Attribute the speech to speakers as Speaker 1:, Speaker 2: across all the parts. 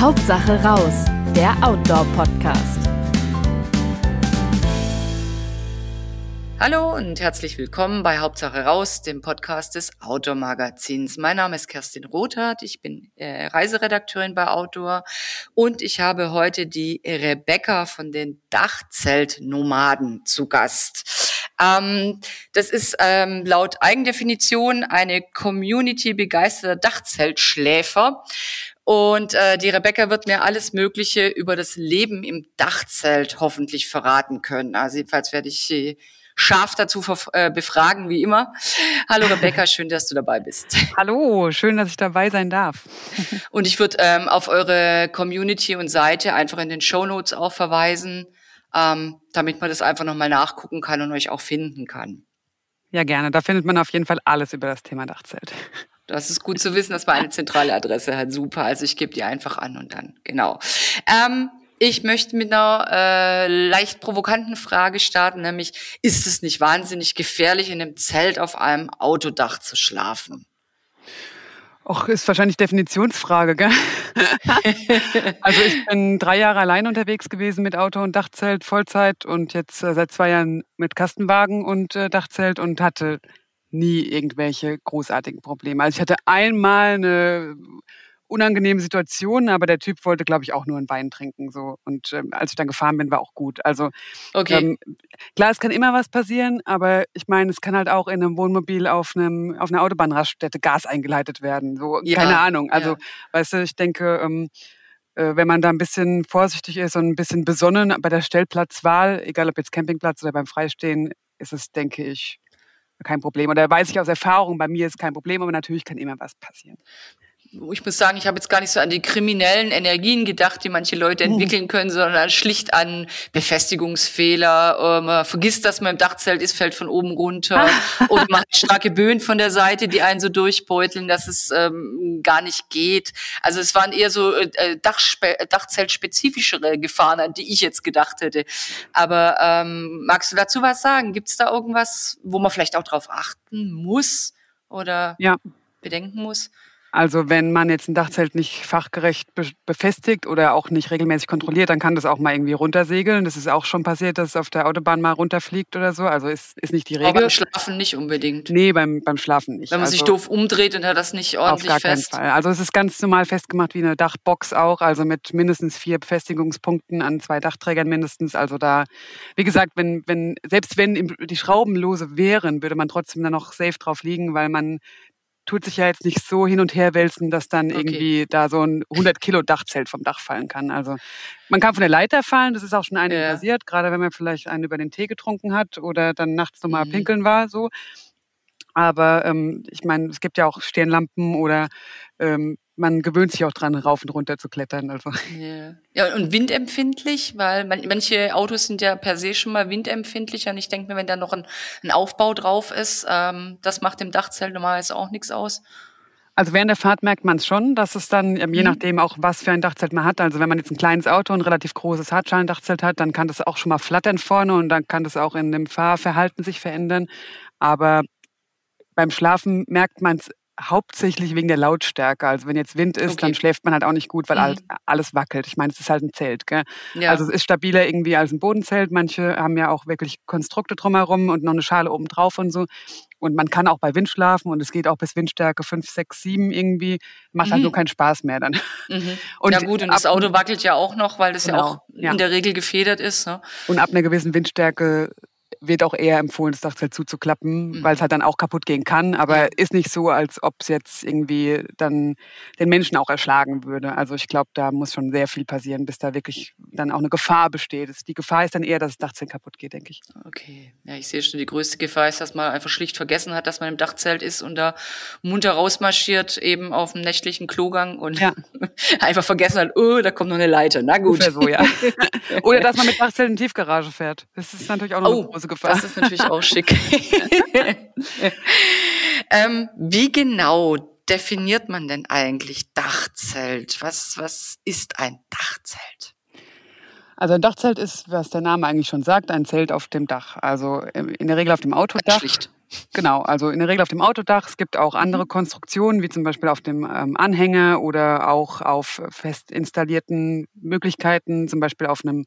Speaker 1: Hauptsache raus, der Outdoor-Podcast.
Speaker 2: Hallo und herzlich willkommen bei Hauptsache raus, dem Podcast des Outdoor Magazins. Mein Name ist Kerstin Rothart, ich bin äh, Reiseredakteurin bei Outdoor und ich habe heute die Rebecca von den Dachzeltnomaden zu Gast. Ähm, das ist ähm, laut Eigendefinition eine Community begeisterter Dachzeltschläfer. Und äh, die Rebecca wird mir alles Mögliche über das Leben im Dachzelt hoffentlich verraten können. Also jedenfalls werde ich sie scharf dazu äh, befragen, wie immer. Hallo Rebecca, schön, dass du dabei bist.
Speaker 3: Hallo, schön, dass ich dabei sein darf.
Speaker 2: Und ich würde ähm, auf eure Community und Seite einfach in den Show Notes auch verweisen, ähm, damit man das einfach nochmal nachgucken kann und euch auch finden kann.
Speaker 3: Ja, gerne. Da findet man auf jeden Fall alles über das Thema Dachzelt.
Speaker 2: Das ist gut zu wissen, dass man eine zentrale Adresse hat. Super. Also ich gebe die einfach an und dann, genau. Ähm, ich möchte mit einer äh, leicht provokanten Frage starten, nämlich, ist es nicht wahnsinnig gefährlich, in einem Zelt auf einem Autodach zu schlafen?
Speaker 3: Och, ist wahrscheinlich Definitionsfrage, gell? also ich bin drei Jahre allein unterwegs gewesen mit Auto und Dachzelt Vollzeit und jetzt äh, seit zwei Jahren mit Kastenwagen und äh, Dachzelt und hatte nie irgendwelche großartigen Probleme. Also ich hatte einmal eine unangenehme Situation, aber der Typ wollte, glaube ich, auch nur einen Wein trinken. So. Und ähm, als ich dann gefahren bin, war auch gut. Also okay. ähm, klar, es kann immer was passieren, aber ich meine, es kann halt auch in einem Wohnmobil auf, einem, auf einer Autobahnraststätte Gas eingeleitet werden. So, ja. keine Ahnung. Also, ja. weißt du, ich denke, ähm, äh, wenn man da ein bisschen vorsichtig ist und ein bisschen besonnen bei der Stellplatzwahl, egal ob jetzt Campingplatz oder beim Freistehen, ist es, denke ich, kein Problem. Oder weiß ich aus Erfahrung, bei mir ist kein Problem, aber natürlich kann immer was passieren
Speaker 2: ich muss sagen, ich habe jetzt gar nicht so an die kriminellen Energien gedacht, die manche Leute hm. entwickeln können, sondern schlicht an Befestigungsfehler. Man vergisst, dass man im Dachzelt ist, fällt von oben runter. oder man hat starke Böen von der Seite, die einen so durchbeuteln, dass es ähm, gar nicht geht. Also es waren eher so äh, Dachzeltspezifischere Gefahren, an die ich jetzt gedacht hätte. Aber ähm, magst du dazu was sagen? Gibt es da irgendwas, wo man vielleicht auch drauf achten muss oder ja. bedenken muss?
Speaker 3: Also wenn man jetzt ein Dachzelt nicht fachgerecht be befestigt oder auch nicht regelmäßig kontrolliert, dann kann das auch mal irgendwie runtersegeln. Das ist auch schon passiert, dass es auf der Autobahn mal runterfliegt oder so. Also ist, ist nicht die Regel. Aber
Speaker 2: beim Schlafen nicht unbedingt.
Speaker 3: Nee, beim, beim Schlafen nicht.
Speaker 2: Wenn man
Speaker 3: also,
Speaker 2: sich doof umdreht und hat das nicht ordentlich
Speaker 3: auf gar
Speaker 2: fest.
Speaker 3: Keinen Fall. Also es ist ganz normal festgemacht wie eine Dachbox auch, also mit mindestens vier Befestigungspunkten an zwei Dachträgern mindestens. Also da, wie gesagt, wenn, wenn, selbst wenn die Schrauben lose wären, würde man trotzdem dann noch safe drauf liegen, weil man tut sich ja jetzt nicht so hin und her wälzen, dass dann okay. irgendwie da so ein 100 Kilo Dachzelt vom Dach fallen kann. Also man kann von der Leiter fallen, das ist auch schon einige ja. passiert, gerade wenn man vielleicht einen über den Tee getrunken hat oder dann nachts nochmal mhm. pinkeln war, so. Aber ähm, ich meine, es gibt ja auch Stirnlampen oder ähm, man gewöhnt sich auch dran, rauf und runter zu klettern. Also.
Speaker 2: Yeah. Ja, und windempfindlich, weil man, manche Autos sind ja per se schon mal windempfindlicher. Und ich denke mir, wenn da noch ein, ein Aufbau drauf ist, ähm, das macht dem Dachzelt normalerweise auch nichts aus.
Speaker 3: Also während der Fahrt merkt man es schon, dass es dann, ähm, je mhm. nachdem auch, was für ein Dachzelt man hat. Also wenn man jetzt ein kleines Auto, ein relativ großes Hartschalendachzelt hat, dann kann das auch schon mal flattern vorne und dann kann das auch in dem Fahrverhalten sich verändern. Aber beim Schlafen merkt man es hauptsächlich wegen der Lautstärke. Also wenn jetzt Wind ist, okay. dann schläft man halt auch nicht gut, weil mhm. alles wackelt. Ich meine, es ist halt ein Zelt. Gell? Ja. Also es ist stabiler irgendwie als ein Bodenzelt. Manche haben ja auch wirklich Konstrukte drumherum und noch eine Schale oben drauf und so. Und man kann auch bei Wind schlafen und es geht auch bis Windstärke 5, 6, 7 irgendwie. Macht mhm. halt nur keinen Spaß mehr dann.
Speaker 2: Mhm. Und ja gut, und das Auto wackelt ja auch noch, weil das genau, ja auch in der Regel gefedert ist. Ne?
Speaker 3: Und ab einer gewissen Windstärke wird auch eher empfohlen, das Dachzelt zuzuklappen, mhm. weil es halt dann auch kaputt gehen kann. Aber ist nicht so, als ob es jetzt irgendwie dann den Menschen auch erschlagen würde. Also ich glaube, da muss schon sehr viel passieren, bis da wirklich dann auch eine Gefahr besteht. Die Gefahr ist dann eher, dass das Dachzelt kaputt geht, denke ich.
Speaker 2: Okay. Ja, ich sehe schon, die größte Gefahr ist, dass man einfach schlicht vergessen hat, dass man im Dachzelt ist und da munter rausmarschiert, eben auf dem nächtlichen Klogang und ja. einfach vergessen hat, oh, da kommt noch eine Leiter. Na gut.
Speaker 3: Oder so, ja. Oder dass man mit Dachzelt in die Tiefgarage fährt. Das ist natürlich auch noch oh. eine große Gefahr.
Speaker 2: Das ist natürlich auch schick. ähm, wie genau definiert man denn eigentlich Dachzelt? Was, was ist ein Dachzelt?
Speaker 3: Also ein Dachzelt ist, was der Name eigentlich schon sagt, ein Zelt auf dem Dach. Also in der Regel auf dem Autodach.
Speaker 2: Schlicht.
Speaker 3: Genau, also in der Regel auf dem Autodach. Es gibt auch andere mhm. Konstruktionen, wie zum Beispiel auf dem ähm, Anhänger oder auch auf fest installierten Möglichkeiten, zum Beispiel auf einem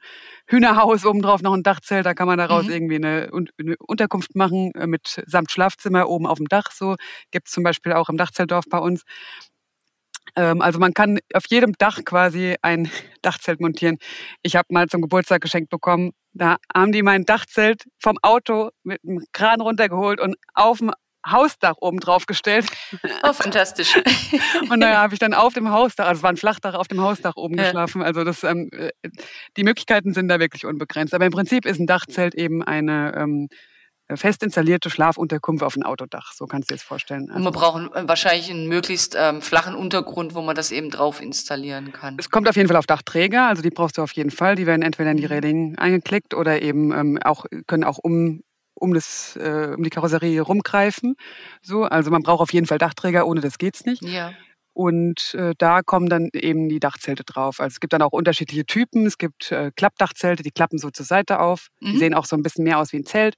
Speaker 3: Hühnerhaus obendrauf noch ein Dachzelt. Da kann man daraus mhm. irgendwie eine, eine, Unterkunft machen äh, mit samt Schlafzimmer oben auf dem Dach. So gibt es zum Beispiel auch im Dachzeltdorf bei uns. Ähm, also man kann auf jedem Dach quasi ein Dachzelt montieren. Ich habe mal zum Geburtstag geschenkt bekommen. Da haben die mein Dachzelt vom Auto mit einem Kran runtergeholt und auf dem Hausdach oben drauf gestellt.
Speaker 2: Oh, fantastisch.
Speaker 3: und da habe ich dann auf dem Hausdach, also es war ein Flachdach, auf dem Hausdach oben ja. geschlafen. Also das, ähm, äh, die Möglichkeiten sind da wirklich unbegrenzt. Aber im Prinzip ist ein Dachzelt eben eine ähm, fest installierte Schlafunterkunft auf dem Autodach. So kannst du dir das vorstellen.
Speaker 2: Also und man braucht wahrscheinlich einen möglichst ähm, flachen Untergrund, wo man das eben drauf installieren kann.
Speaker 3: Es kommt auf jeden Fall auf Dachträger, also die brauchst du auf jeden Fall. Die werden entweder in die mhm. Reling eingeklickt oder eben ähm, auch können auch um um, das, äh, um die Karosserie rumgreifen. So, also man braucht auf jeden Fall Dachträger, ohne das geht's nicht.
Speaker 2: Ja.
Speaker 3: Und äh, da kommen dann eben die Dachzelte drauf. Also es gibt dann auch unterschiedliche Typen. Es gibt äh, Klappdachzelte, die klappen so zur Seite auf. Mhm. Die sehen auch so ein bisschen mehr aus wie ein Zelt.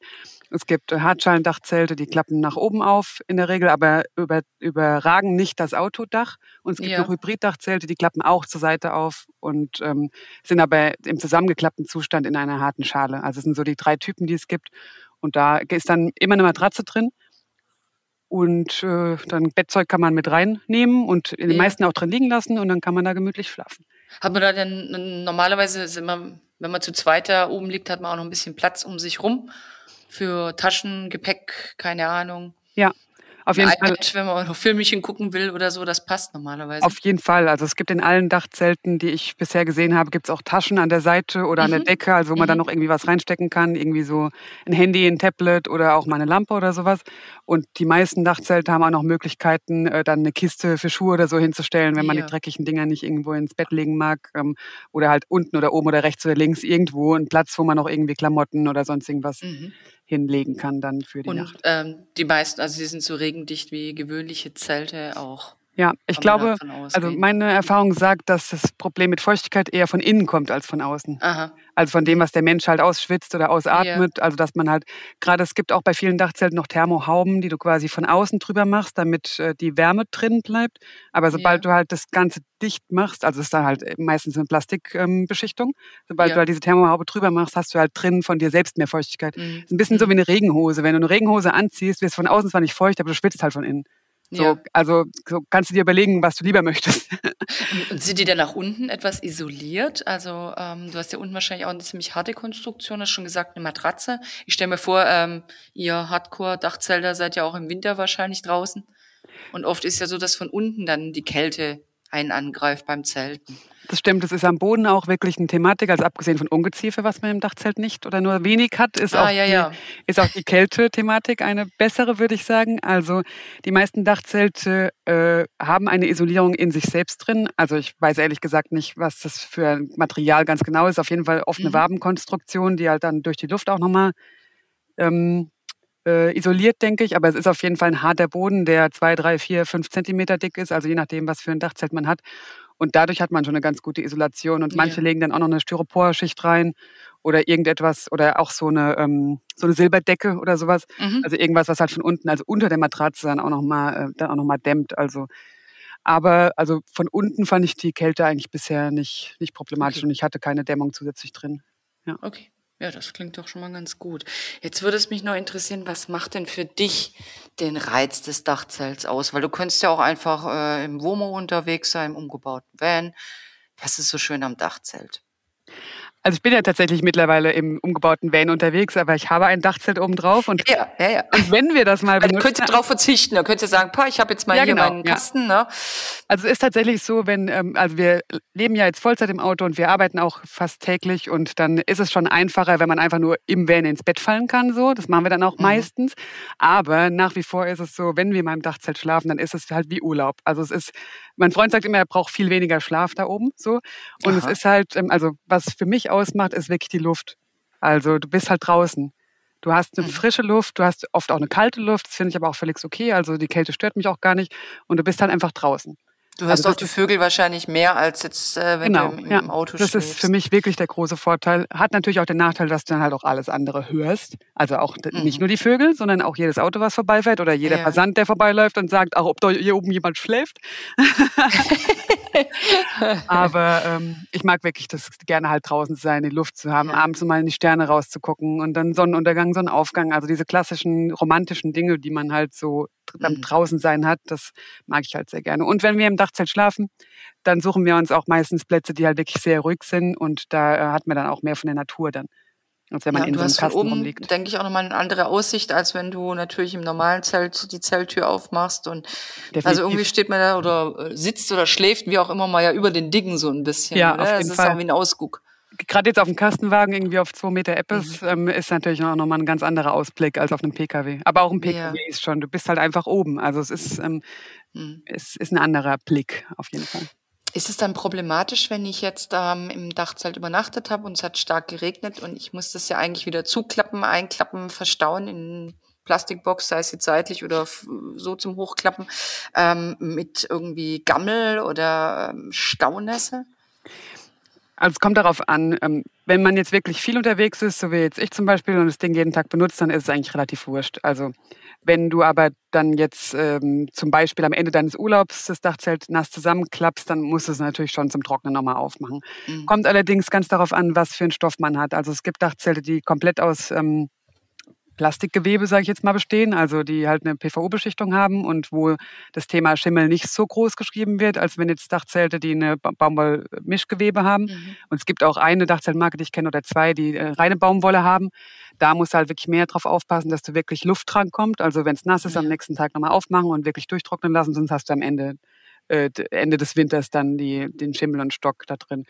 Speaker 3: Es gibt äh, Hartschalendachzelte, die klappen nach oben auf in der Regel, aber über, überragen nicht das Autodach. Und es gibt ja. noch Hybriddachzelte, die klappen auch zur Seite auf und ähm, sind aber im zusammengeklappten Zustand in einer harten Schale. Also es sind so die drei Typen, die es gibt. Und da ist dann immer eine Matratze drin und äh, dann Bettzeug kann man mit reinnehmen und in den ja. meisten auch drin liegen lassen und dann kann man da gemütlich schlafen.
Speaker 2: Hat man da denn normalerweise, man, wenn man zu zweit da oben liegt, hat man auch noch ein bisschen Platz um sich rum für Taschen, Gepäck, keine Ahnung.
Speaker 3: Ja, auf jeden Fall.
Speaker 2: Wenn man noch Filmchen gucken will oder so, das passt normalerweise.
Speaker 3: Auf jeden Fall. Also es gibt in allen Dachzelten, die ich bisher gesehen habe, gibt es auch Taschen an der Seite oder an der mhm. Decke, also wo man mhm. dann noch irgendwie was reinstecken kann. Irgendwie so ein Handy, ein Tablet oder auch mal eine Lampe oder sowas. Und die meisten Dachzelte haben auch noch Möglichkeiten, äh, dann eine Kiste für Schuhe oder so hinzustellen, wenn man ja. die dreckigen Dinger nicht irgendwo ins Bett legen mag. Ähm, oder halt unten oder oben oder rechts oder links irgendwo einen Platz, wo man noch irgendwie Klamotten oder sonst irgendwas mhm hinlegen kann dann für die
Speaker 2: und,
Speaker 3: Nacht.
Speaker 2: Ähm, die meisten, also sie sind so regendicht wie gewöhnliche Zelte auch.
Speaker 3: Ja, ich glaube, also meine Erfahrung sagt, dass das Problem mit Feuchtigkeit eher von innen kommt als von außen.
Speaker 2: Aha.
Speaker 3: Also von dem, was der Mensch halt ausschwitzt oder ausatmet. Ja. Also dass man halt, gerade es gibt auch bei vielen Dachzelten noch Thermohauben, die du quasi von außen drüber machst, damit äh, die Wärme drin bleibt. Aber sobald ja. du halt das Ganze dicht machst, also ist dann halt meistens eine Plastikbeschichtung, ähm, sobald ja. du halt diese Thermohaube drüber machst, hast du halt drin von dir selbst mehr Feuchtigkeit. Mhm. Ist ein bisschen mhm. so wie eine Regenhose. Wenn du eine Regenhose anziehst, wirst du von außen zwar nicht feucht, aber du schwitzt halt von innen. So, ja. Also so kannst du dir überlegen, was du lieber möchtest.
Speaker 2: Und sind die denn nach unten etwas isoliert? Also ähm, du hast ja unten wahrscheinlich auch eine ziemlich harte Konstruktion, hast schon gesagt, eine Matratze. Ich stelle mir vor, ähm, ihr Hardcore-Dachzelter seid ja auch im Winter wahrscheinlich draußen. Und oft ist ja so, dass von unten dann die Kälte einen angreift beim Zelten.
Speaker 3: Das stimmt, das ist am Boden auch wirklich eine Thematik, also abgesehen von Ungeziefer, was man im Dachzelt nicht oder nur wenig hat, ist, ah, auch, ja, die, ja. ist auch die Kälte-Thematik eine bessere, würde ich sagen. Also die meisten Dachzelte äh, haben eine Isolierung in sich selbst drin. Also ich weiß ehrlich gesagt nicht, was das für ein Material ganz genau ist. Auf jeden Fall oft eine mhm. Wabenkonstruktion, die halt dann durch die Luft auch nochmal ähm, äh, isoliert, denke ich, aber es ist auf jeden Fall ein harter Boden, der zwei, drei, vier, fünf Zentimeter dick ist, also je nachdem, was für ein Dachzelt man hat. Und dadurch hat man schon eine ganz gute Isolation. Und manche ja. legen dann auch noch eine Styroporschicht rein oder irgendetwas oder auch so eine, ähm, so eine Silberdecke oder sowas. Mhm. Also irgendwas, was halt von unten, also unter der Matratze dann auch nochmal äh, dann auch noch mal dämmt. Also aber also von unten fand ich die Kälte eigentlich bisher nicht, nicht problematisch okay. und ich hatte keine Dämmung zusätzlich drin.
Speaker 2: Ja. Okay. Ja, das klingt doch schon mal ganz gut. Jetzt würde es mich noch interessieren, was macht denn für dich den Reiz des Dachzelts aus? Weil du könntest ja auch einfach äh, im Womo unterwegs sein, im umgebauten Van. Was ist so schön am Dachzelt?
Speaker 3: Also ich bin ja tatsächlich mittlerweile im umgebauten Van unterwegs, aber ich habe ein Dachzelt oben drauf und,
Speaker 2: ja, ja, ja.
Speaker 3: und wenn wir das mal
Speaker 2: benutzen... Dann könnt ihr drauf verzichten, da könnt ihr sagen, ich habe jetzt mal ja, hier genau, meinen Kasten. Ne?
Speaker 3: Also es ist tatsächlich so, wenn, ähm, also wir leben ja jetzt Vollzeit im Auto und wir arbeiten auch fast täglich und dann ist es schon einfacher, wenn man einfach nur im Van ins Bett fallen kann, so. Das machen wir dann auch mhm. meistens. Aber nach wie vor ist es so, wenn wir mal im Dachzelt schlafen, dann ist es halt wie Urlaub. Also es ist, mein Freund sagt immer, er braucht viel weniger Schlaf da oben, so. Und Aha. es ist halt, ähm, also was für mich ausmacht, ist wirklich die Luft. Also du bist halt draußen. Du hast eine mhm. frische Luft, du hast oft auch eine kalte Luft, das finde ich aber auch völlig okay. Also die Kälte stört mich auch gar nicht und du bist halt einfach draußen.
Speaker 2: Du hörst also auch die Vögel wahrscheinlich mehr als jetzt, äh, wenn genau, du im, im Auto
Speaker 3: das schläfst. Das ist für mich wirklich der große Vorteil. Hat natürlich auch den Nachteil, dass du dann halt auch alles andere hörst. Also auch mhm. nicht nur die Vögel, sondern auch jedes Auto, was vorbeifährt oder jeder ja. Passant, der vorbeiläuft und sagt, auch ob da hier oben jemand schläft. Aber ähm, ich mag wirklich das gerne halt draußen zu sein, die Luft zu haben, ja. abends mal in die Sterne rauszugucken und dann Sonnenuntergang, Sonnenaufgang. Also diese klassischen romantischen Dinge, die man halt so beim mhm. draußen sein hat, das mag ich halt sehr gerne. Und wenn wir im Dachzelt schlafen, dann suchen wir uns auch meistens Plätze, die halt wirklich sehr ruhig sind und da äh, hat man dann auch mehr von der Natur dann.
Speaker 2: Als wenn man ja, in so einem Kasten oben, rumliegt. denke ich, auch nochmal eine andere Aussicht, als wenn du natürlich im normalen Zelt die Zelttür aufmachst. Und Definitiv. also irgendwie steht man da oder äh, sitzt oder schläft, wie auch immer mal ja über den Dingen so ein bisschen.
Speaker 3: Ja, oder? auf jeden
Speaker 2: das
Speaker 3: Fall.
Speaker 2: ist auch wie ein Ausguck.
Speaker 3: Gerade jetzt auf dem Kastenwagen irgendwie auf zwei Meter Eppes mhm. ähm, ist natürlich auch nochmal ein ganz anderer Ausblick als auf einem Pkw. Aber auch ein Pkw ja. ist schon, du bist halt einfach oben. Also es ist, ähm, mhm. es ist ein anderer Blick auf jeden Fall.
Speaker 2: Ist es dann problematisch, wenn ich jetzt ähm, im Dachzelt übernachtet habe und es hat stark geregnet und ich muss das ja eigentlich wieder zuklappen, einklappen, verstauen in Plastikbox, sei es jetzt seitlich oder so zum Hochklappen, ähm, mit irgendwie Gammel oder ähm, Staunässe?
Speaker 3: Also es kommt darauf an, ähm, wenn man jetzt wirklich viel unterwegs ist, so wie jetzt ich zum Beispiel, und das Ding jeden Tag benutzt, dann ist es eigentlich relativ wurscht. Also wenn du aber dann jetzt ähm, zum Beispiel am Ende deines Urlaubs das Dachzelt nass zusammenklappst, dann musst du es natürlich schon zum Trocknen nochmal aufmachen. Mhm. Kommt allerdings ganz darauf an, was für einen Stoff man hat. Also es gibt Dachzelte, die komplett aus ähm, Plastikgewebe, sage ich jetzt mal, bestehen, also die halt eine PVO-Beschichtung haben und wo das Thema Schimmel nicht so groß geschrieben wird, als wenn jetzt Dachzelte, die eine Baumwoll-Mischgewebe haben. Mhm. Und es gibt auch eine Dachzeltmarke, die ich kenne, oder zwei, die äh, reine Baumwolle haben. Da musst du halt wirklich mehr drauf aufpassen, dass du wirklich Luft dran kommt. Also wenn es nass ist, ja. am nächsten Tag nochmal aufmachen und wirklich durchtrocknen lassen, sonst hast du am Ende, äh, Ende des Winters dann die, den Schimmel und Stock da drin.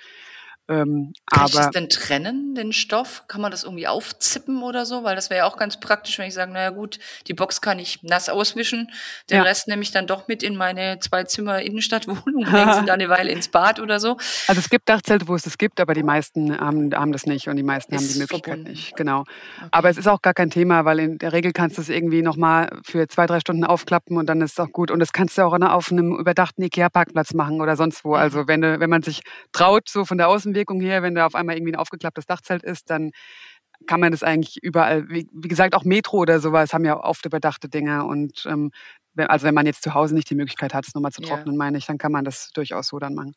Speaker 2: Ähm, Kann ich das denn trennen, den Stoff? Kann man das irgendwie aufzippen oder so? Weil das wäre ja auch ganz praktisch, wenn ich sage, naja gut, die Box kann ich nass auswischen, den ja. Rest nehme ich dann doch mit in meine zwei Zimmer Innenstadtwohnung, hänge sie dann eine Weile ins Bad oder so.
Speaker 3: Also es gibt Dachzelte, wo es das gibt, aber die meisten haben, haben das nicht und die meisten ist haben die Möglichkeit verbunden. nicht. Genau. Okay. Aber es ist auch gar kein Thema, weil in der Regel kannst du es irgendwie nochmal für zwei, drei Stunden aufklappen und dann ist es auch gut. Und das kannst du auch auf einem überdachten Ikea-Parkplatz machen oder sonst wo. Mhm. Also wenn, wenn man sich traut, so von der Außen Außenwirkung her, wenn da auf einmal irgendwie ein aufgeklapptes Dachzelt ist, dann kann man das eigentlich überall, wie, wie gesagt, auch Metro oder sowas haben ja oft überdachte Dinger und ähm, also wenn man jetzt zu Hause nicht die Möglichkeit hat, es nochmal zu trocknen, ja. meine ich, dann kann man das durchaus so dann machen.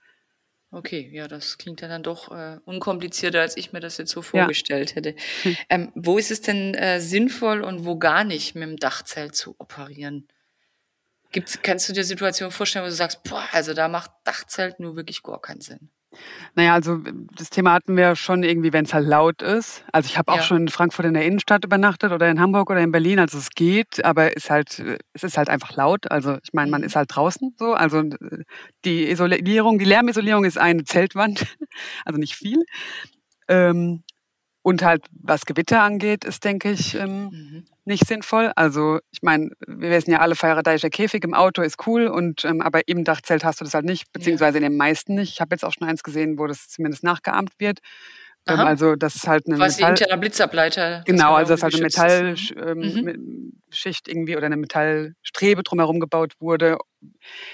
Speaker 2: Okay, ja, das klingt ja dann doch äh, unkomplizierter, als ich mir das jetzt so vorgestellt ja. hätte. Hm. Ähm, wo ist es denn äh, sinnvoll und wo gar nicht mit dem Dachzelt zu operieren? Gibt's, kannst du dir Situationen vorstellen, wo du sagst, boah, also da macht Dachzelt nur wirklich gar keinen Sinn?
Speaker 3: Naja, also das Thema hatten wir schon irgendwie, wenn es halt laut ist. Also ich habe auch ja. schon in Frankfurt in der Innenstadt übernachtet oder in Hamburg oder in Berlin, also es geht, aber ist halt, es ist halt einfach laut. Also ich meine, man mhm. ist halt draußen so. Also die Isolierung, die Lärmisolierung ist eine Zeltwand, also nicht viel. Ähm, und halt, was Gewitter angeht, ist, denke ich, ähm, mhm. nicht sinnvoll. Also, ich meine, wir wissen ja alle, Feuerradeiischer Käfig im Auto ist cool, und ähm, aber im Dachzelt hast du das halt nicht, beziehungsweise ja. in den meisten nicht. Ich habe jetzt auch schon eins gesehen, wo das zumindest nachgeahmt wird. Ähm, also, das ist halt eine
Speaker 2: Quasi Metall interner Blitzableiter.
Speaker 3: Genau, also das ist halt eine Metallschicht ähm, mhm. irgendwie oder eine Metallstrebe drumherum gebaut wurde.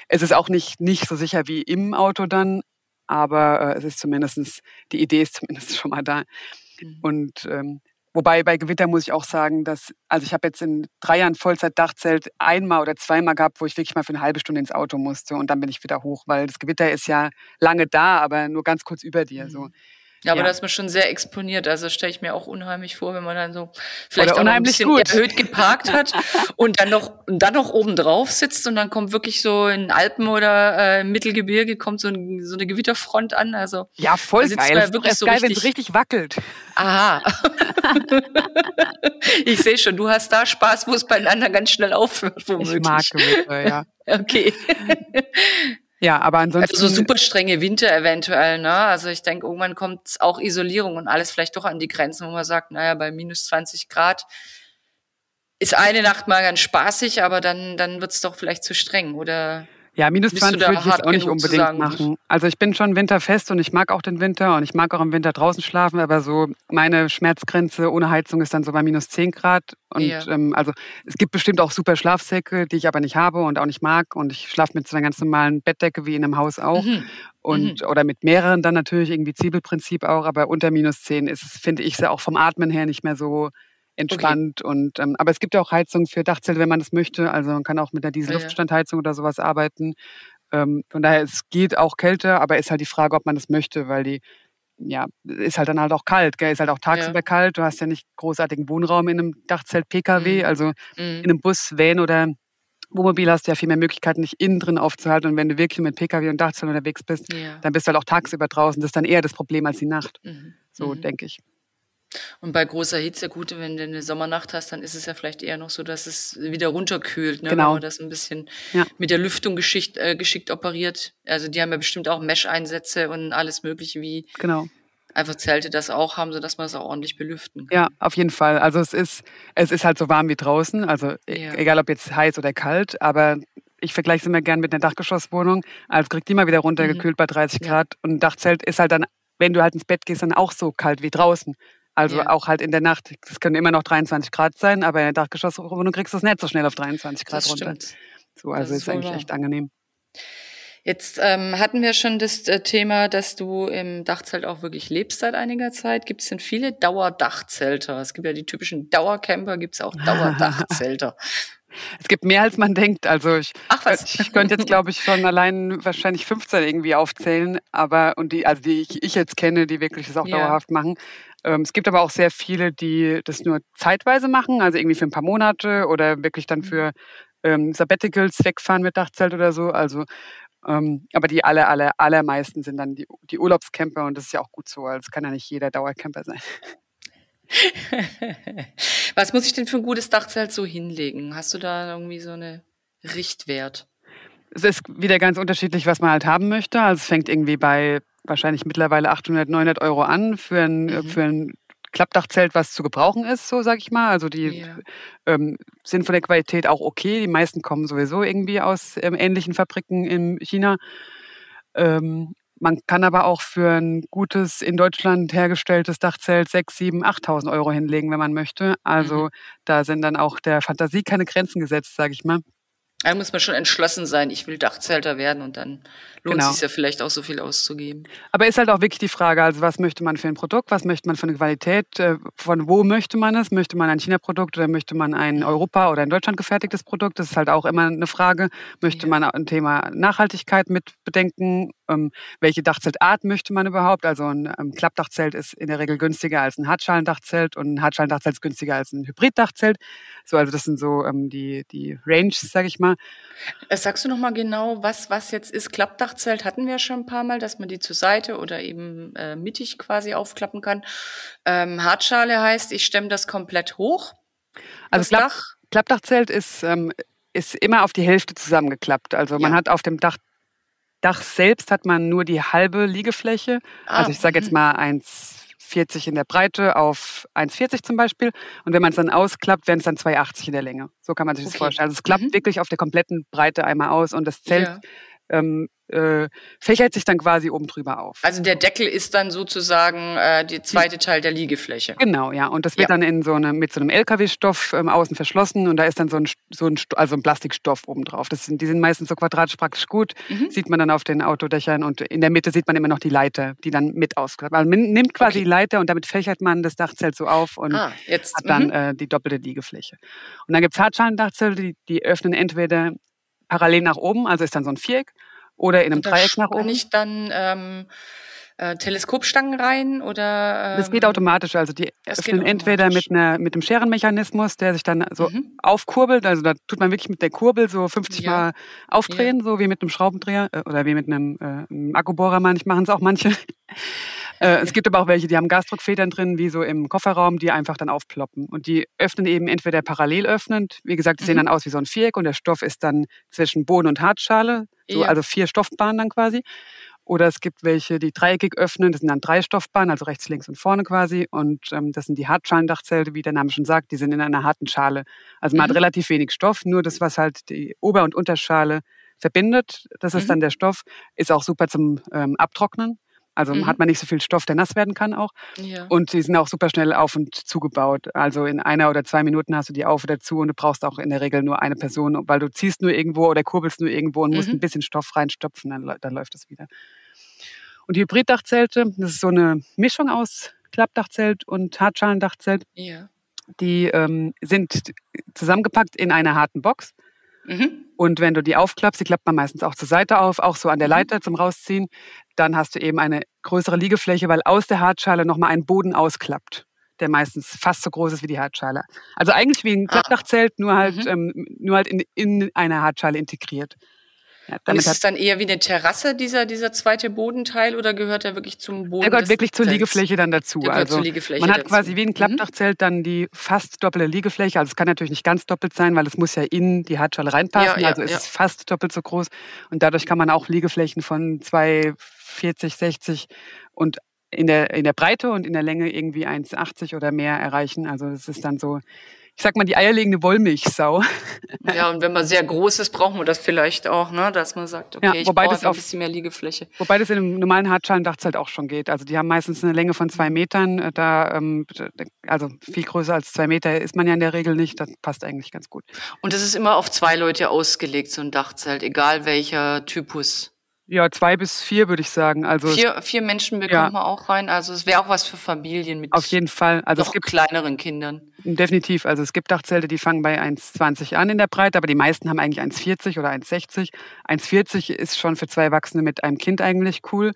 Speaker 3: Es ist auch nicht, nicht so sicher wie im Auto dann, aber äh, es ist zumindest, die Idee ist zumindest schon mal da. Mhm. Und ähm, wobei bei Gewitter muss ich auch sagen, dass, also ich habe jetzt in drei Jahren Vollzeit-Dachzelt einmal oder zweimal gehabt, wo ich wirklich mal für eine halbe Stunde ins Auto musste und dann bin ich wieder hoch, weil das Gewitter ist ja lange da, aber nur ganz kurz über dir. So.
Speaker 2: Ja, aber ja. da ist man schon sehr exponiert. Also stelle ich mir auch unheimlich vor, wenn man dann so vielleicht
Speaker 3: Oder
Speaker 2: auch
Speaker 3: noch ein bisschen gut.
Speaker 2: erhöht geparkt hat und dann noch dann noch oben drauf sitzt und dann kommt wirklich so in Alpen oder äh, im Mittelgebirge kommt so, ein, so eine Gewitterfront an. Also
Speaker 3: ja, voll geil. Ja wirklich so geil, wenn es richtig wackelt.
Speaker 2: Aha. ich sehe schon, du hast da Spaß, wo es bei den anderen ganz schnell aufhört,
Speaker 3: womöglich. Ich mag Gewitter, ja.
Speaker 2: okay.
Speaker 3: Ja, aber ansonsten.
Speaker 2: Also so super strenge Winter eventuell, ne? Also ich denke, irgendwann kommt auch Isolierung und alles vielleicht doch an die Grenzen, wo man sagt, naja, bei minus 20 Grad ist eine Nacht mal ganz spaßig, aber dann, dann wird's doch vielleicht zu streng, oder?
Speaker 3: Ja, minus 20 würde ich jetzt auch nicht unbedingt machen. Also ich bin schon winterfest und ich mag auch den Winter und ich mag auch im Winter draußen schlafen, aber so meine Schmerzgrenze ohne Heizung ist dann so bei minus 10 Grad. Und ja. ähm, also es gibt bestimmt auch super Schlafsäcke, die ich aber nicht habe und auch nicht mag. Und ich schlafe mit so einer ganz normalen Bettdecke wie in einem Haus auch. Mhm. Und, mhm. Oder mit mehreren dann natürlich, irgendwie Zwiebelprinzip auch, aber unter minus 10 ist es, finde ich, auch vom Atmen her nicht mehr so entspannt. Okay. Und, ähm, aber es gibt ja auch Heizungen für Dachzelte, wenn man das möchte. Also man kann auch mit einer Dieselluftstandheizung oder sowas arbeiten. Ähm, von daher, es geht auch kälter, aber ist halt die Frage, ob man das möchte, weil die, ja, ist halt dann halt auch kalt, gell? ist halt auch tagsüber ja. kalt. Du hast ja nicht großartigen Wohnraum in einem Dachzelt PKW, mhm. also mhm. in einem Bus, Van oder Wohnmobil hast du ja viel mehr Möglichkeiten, dich innen drin aufzuhalten. Und wenn du wirklich mit PKW und Dachzelt unterwegs bist, ja. dann bist du halt auch tagsüber draußen. Das ist dann eher das Problem als die Nacht. Mhm. So mhm. denke ich.
Speaker 2: Und bei großer Hitze, gut, wenn du eine Sommernacht hast, dann ist es ja vielleicht eher noch so, dass es wieder runterkühlt, ne?
Speaker 3: genau. wenn
Speaker 2: man das ein bisschen ja. mit der Lüftung geschickt, äh, geschickt operiert. Also die haben ja bestimmt auch Mesh-Einsätze und alles mögliche, wie
Speaker 3: genau.
Speaker 2: einfach Zelte das auch haben, sodass man es auch ordentlich belüften
Speaker 3: kann. Ja, auf jeden Fall. Also es ist, es ist halt so warm wie draußen, also e, ja. egal ob jetzt heiß oder kalt, aber ich vergleiche es immer gern mit einer Dachgeschosswohnung. Also kriegt die mal wieder runtergekühlt mhm. bei 30 Grad ja. und ein Dachzelt ist halt dann, wenn du halt ins Bett gehst, dann auch so kalt wie draußen. Also ja. auch halt in der Nacht. Es können immer noch 23 Grad sein, aber in der Dachgeschosswohnung kriegst du es nicht so schnell auf 23 Grad das runter. Stimmt. So, also ist, ist eigentlich wahr. echt angenehm.
Speaker 2: Jetzt ähm, hatten wir schon das äh, Thema, dass du im Dachzelt auch wirklich lebst seit einiger Zeit. Gibt es denn viele Dauerdachzelter? Es gibt ja die typischen Dauercamper, gibt es auch Dauerdachzelter.
Speaker 3: Es gibt mehr, als man denkt. Also ich, Ach, was? ich könnte jetzt, glaube ich, schon allein wahrscheinlich 15 irgendwie aufzählen, aber und die, also die ich, ich jetzt kenne, die wirklich das auch ja. dauerhaft machen. Ähm, es gibt aber auch sehr viele, die das nur zeitweise machen, also irgendwie für ein paar Monate oder wirklich dann für mhm. ähm, Sabbaticals wegfahren mit Dachzelt oder so. Also ähm, aber die aller, aller, allermeisten sind dann die, die Urlaubscamper und das ist ja auch gut so. Also es kann ja nicht jeder Dauercamper sein.
Speaker 2: Was muss ich denn für ein gutes Dachzelt so hinlegen? Hast du da irgendwie so eine Richtwert?
Speaker 3: Es ist wieder ganz unterschiedlich, was man halt haben möchte. Also es fängt irgendwie bei wahrscheinlich mittlerweile 800, 900 Euro an für ein, mhm. für ein Klappdachzelt, was zu gebrauchen ist, so sag ich mal. Also die ja. ähm, sind von der Qualität auch okay. Die meisten kommen sowieso irgendwie aus ähm, ähnlichen Fabriken in China. Ähm, man kann aber auch für ein gutes in Deutschland hergestelltes Dachzelt 6, 7, 8.000 Euro hinlegen, wenn man möchte. Also mhm. da sind dann auch der Fantasie keine Grenzen gesetzt, sage ich mal.
Speaker 2: Da muss man schon entschlossen sein, ich will Dachzelter werden und dann lohnt genau. es sich ja vielleicht auch so viel auszugeben.
Speaker 3: Aber ist halt auch wirklich die Frage, also was möchte man für ein Produkt, was möchte man für eine Qualität, äh, von wo möchte man es? Möchte man ein China-Produkt oder möchte man ein Europa- oder ein Deutschland gefertigtes Produkt? Das ist halt auch immer eine Frage. Möchte ja. man ein Thema Nachhaltigkeit mit bedenken? Ähm, welche Dachzeltart möchte man überhaupt? Also ein ähm, Klappdachzelt ist in der Regel günstiger als ein Hartschalendachzelt und ein Hartschalendachzelt ist günstiger als ein Hybriddachzelt. So, also das sind so ähm, die, die Ranges, sage ich mal.
Speaker 2: Äh, sagst du noch mal genau, was, was jetzt ist? Klappdachzelt hatten wir schon ein paar Mal, dass man die zur Seite oder eben äh, mittig quasi aufklappen kann. Ähm, Hartschale heißt, ich stemme das komplett hoch.
Speaker 3: Also Klapp, Dach. Klappdachzelt ist, ähm, ist immer auf die Hälfte zusammengeklappt. Also man ja. hat auf dem Dach Dach selbst hat man nur die halbe Liegefläche. Ah, also ich sage jetzt mhm. mal eins 1,40 in der Breite auf 1,40 zum Beispiel. Und wenn man es dann ausklappt, wären es dann 2,80 in der Länge. So kann man sich okay. das vorstellen. Also es klappt mhm. wirklich auf der kompletten Breite einmal aus und das Zelt ja ähm, äh, fächert sich dann quasi oben drüber auf.
Speaker 2: Also der Deckel ist dann sozusagen äh, die zweite Teil der Liegefläche.
Speaker 3: Genau, ja. Und das wird ja. dann in so eine, mit so einem LKW-Stoff ähm, außen verschlossen und da ist dann so ein, so ein, also ein Plastikstoff oben drauf. Das sind, die sind meistens so quadratisch praktisch gut. Mhm. Sieht man dann auf den Autodächern und in der Mitte sieht man immer noch die Leiter, die dann mit ausklappt. Man nimmt quasi okay. die Leiter und damit fächert man das Dachzelt so auf und ah, jetzt, hat dann mhm. äh, die doppelte Liegefläche. Und dann gibt es Hartschalendachzelte, die, die öffnen entweder parallel nach oben, also ist dann so ein Viereck, oder in einem Dreieck nach oben.
Speaker 2: Nicht dann ähm, äh, Teleskopstangen rein oder?
Speaker 3: Ähm, das geht automatisch. Also die öffnen entweder mit, einer, mit einem Scherenmechanismus, der sich dann so mhm. aufkurbelt. Also da tut man wirklich mit der Kurbel so 50 ja. Mal aufdrehen, ja. so wie mit einem Schraubendreher äh, oder wie mit einem, äh, einem Akkubohrer. Manche machen es auch manche. Äh, es gibt aber auch welche, die haben Gasdruckfedern drin, wie so im Kofferraum, die einfach dann aufploppen. Und die öffnen eben entweder parallel öffnend, wie gesagt, die mhm. sehen dann aus wie so ein Viereck und der Stoff ist dann zwischen Boden und Hartschale, so, ja. also vier Stoffbahnen dann quasi. Oder es gibt welche, die dreieckig öffnen, das sind dann drei Stoffbahnen, also rechts, links und vorne quasi. Und ähm, das sind die Hartschalendachzelte, wie der Name schon sagt, die sind in einer harten Schale. Also man mhm. hat relativ wenig Stoff, nur das, was halt die Ober- und Unterschale verbindet. Das ist
Speaker 2: Mhm.
Speaker 3: dann der Stoff. Ist auch super zum ähm, Abtrocknen. Also
Speaker 2: Mhm.
Speaker 3: hat man nicht so viel Stoff, der nass werden kann auch.
Speaker 2: Ja.
Speaker 3: Und die sind auch super schnell auf und zugebaut. Also in einer oder zwei Minuten hast du die auf oder zu und du brauchst auch in der Regel nur eine Person, weil du ziehst nur irgendwo oder kurbelst nur irgendwo und musst
Speaker 2: Mhm.
Speaker 3: ein bisschen Stoff reinstopfen, dann, dann läuft es wieder. Und die Hybriddachzelte, das ist so eine Mischung aus Klappdachzelt und Hartschalendachzelt.
Speaker 2: ja.
Speaker 3: Die ähm, sind zusammengepackt in einer harten Box.
Speaker 2: Mhm.
Speaker 3: Und wenn du die aufklappst, die klappt man meistens auch zur Seite auf, auch so an der
Speaker 2: Mhm.
Speaker 3: Leiter zum Rausziehen, dann hast du eben eine größere Liegefläche, weil aus der Hartschale nochmal ein Boden ausklappt, der meistens fast so groß ist wie die Hartschale. Also eigentlich wie ein
Speaker 2: Ah.
Speaker 3: Klappdachzelt, nur halt,
Speaker 2: Mhm.
Speaker 3: ähm, nur halt in, in eine Hartschale integriert. Ja,
Speaker 2: Und ist es dann eher wie eine Terrasse, dieser, dieser zweite Bodenteil, oder gehört er wirklich zum Boden?
Speaker 3: der gehört wirklich zur
Speaker 2: Zelts?
Speaker 3: Liegefläche dann dazu. Also
Speaker 2: zur Liegefläche
Speaker 3: man hat
Speaker 2: dazu.
Speaker 3: quasi wie ein
Speaker 2: Mhm.
Speaker 3: Klappdachzelt dann die fast doppelte Liegefläche. Also es kann natürlich nicht ganz doppelt sein, weil es muss ja in die Hartschale reinpassen.
Speaker 2: Ja, ja,
Speaker 3: also es ist fast doppelt so groß. Und dadurch kann man auch Liegeflächen von 2,40, 60 und in der, in der Breite und in der Länge irgendwie 1,80 oder mehr erreichen. Also es ist dann so, ich sag mal, die eierlegende Wollmilchsau.
Speaker 2: Ja, und wenn man sehr groß ist, braucht man das vielleicht auch, ne? dass man sagt, okay,
Speaker 3: Ja,
Speaker 2: ich brauche
Speaker 3: das
Speaker 2: ein
Speaker 3: auf-
Speaker 2: bisschen mehr Liegefläche.
Speaker 3: Wobei das in einem normalen Hartschalendachzelt auch schon geht. Also die haben meistens eine Länge von zwei Metern. Äh, Da, ähm, also viel größer als zwei Meter ist man ja in der Regel nicht. Das passt eigentlich ganz gut.
Speaker 2: Und es ist immer auf zwei Leute ausgelegt, so ein Dachzelt, egal welcher Typus.
Speaker 3: Ja, zwei bis vier würde ich sagen. Also
Speaker 2: Vier, vier Menschen bekommt
Speaker 3: Ja.
Speaker 2: man auch rein. Also es wäre auch was für Familien mit
Speaker 3: auf jeden Fall. Also es gibt
Speaker 2: kleineren Kindern.
Speaker 3: definitiv, also es gibt Dachzelte, die fangen bei 1,20 an in der Breite, aber die meisten haben eigentlich 1,40 oder 1,60. 1,40 ist schon für zwei Erwachsene mit einem Kind eigentlich cool.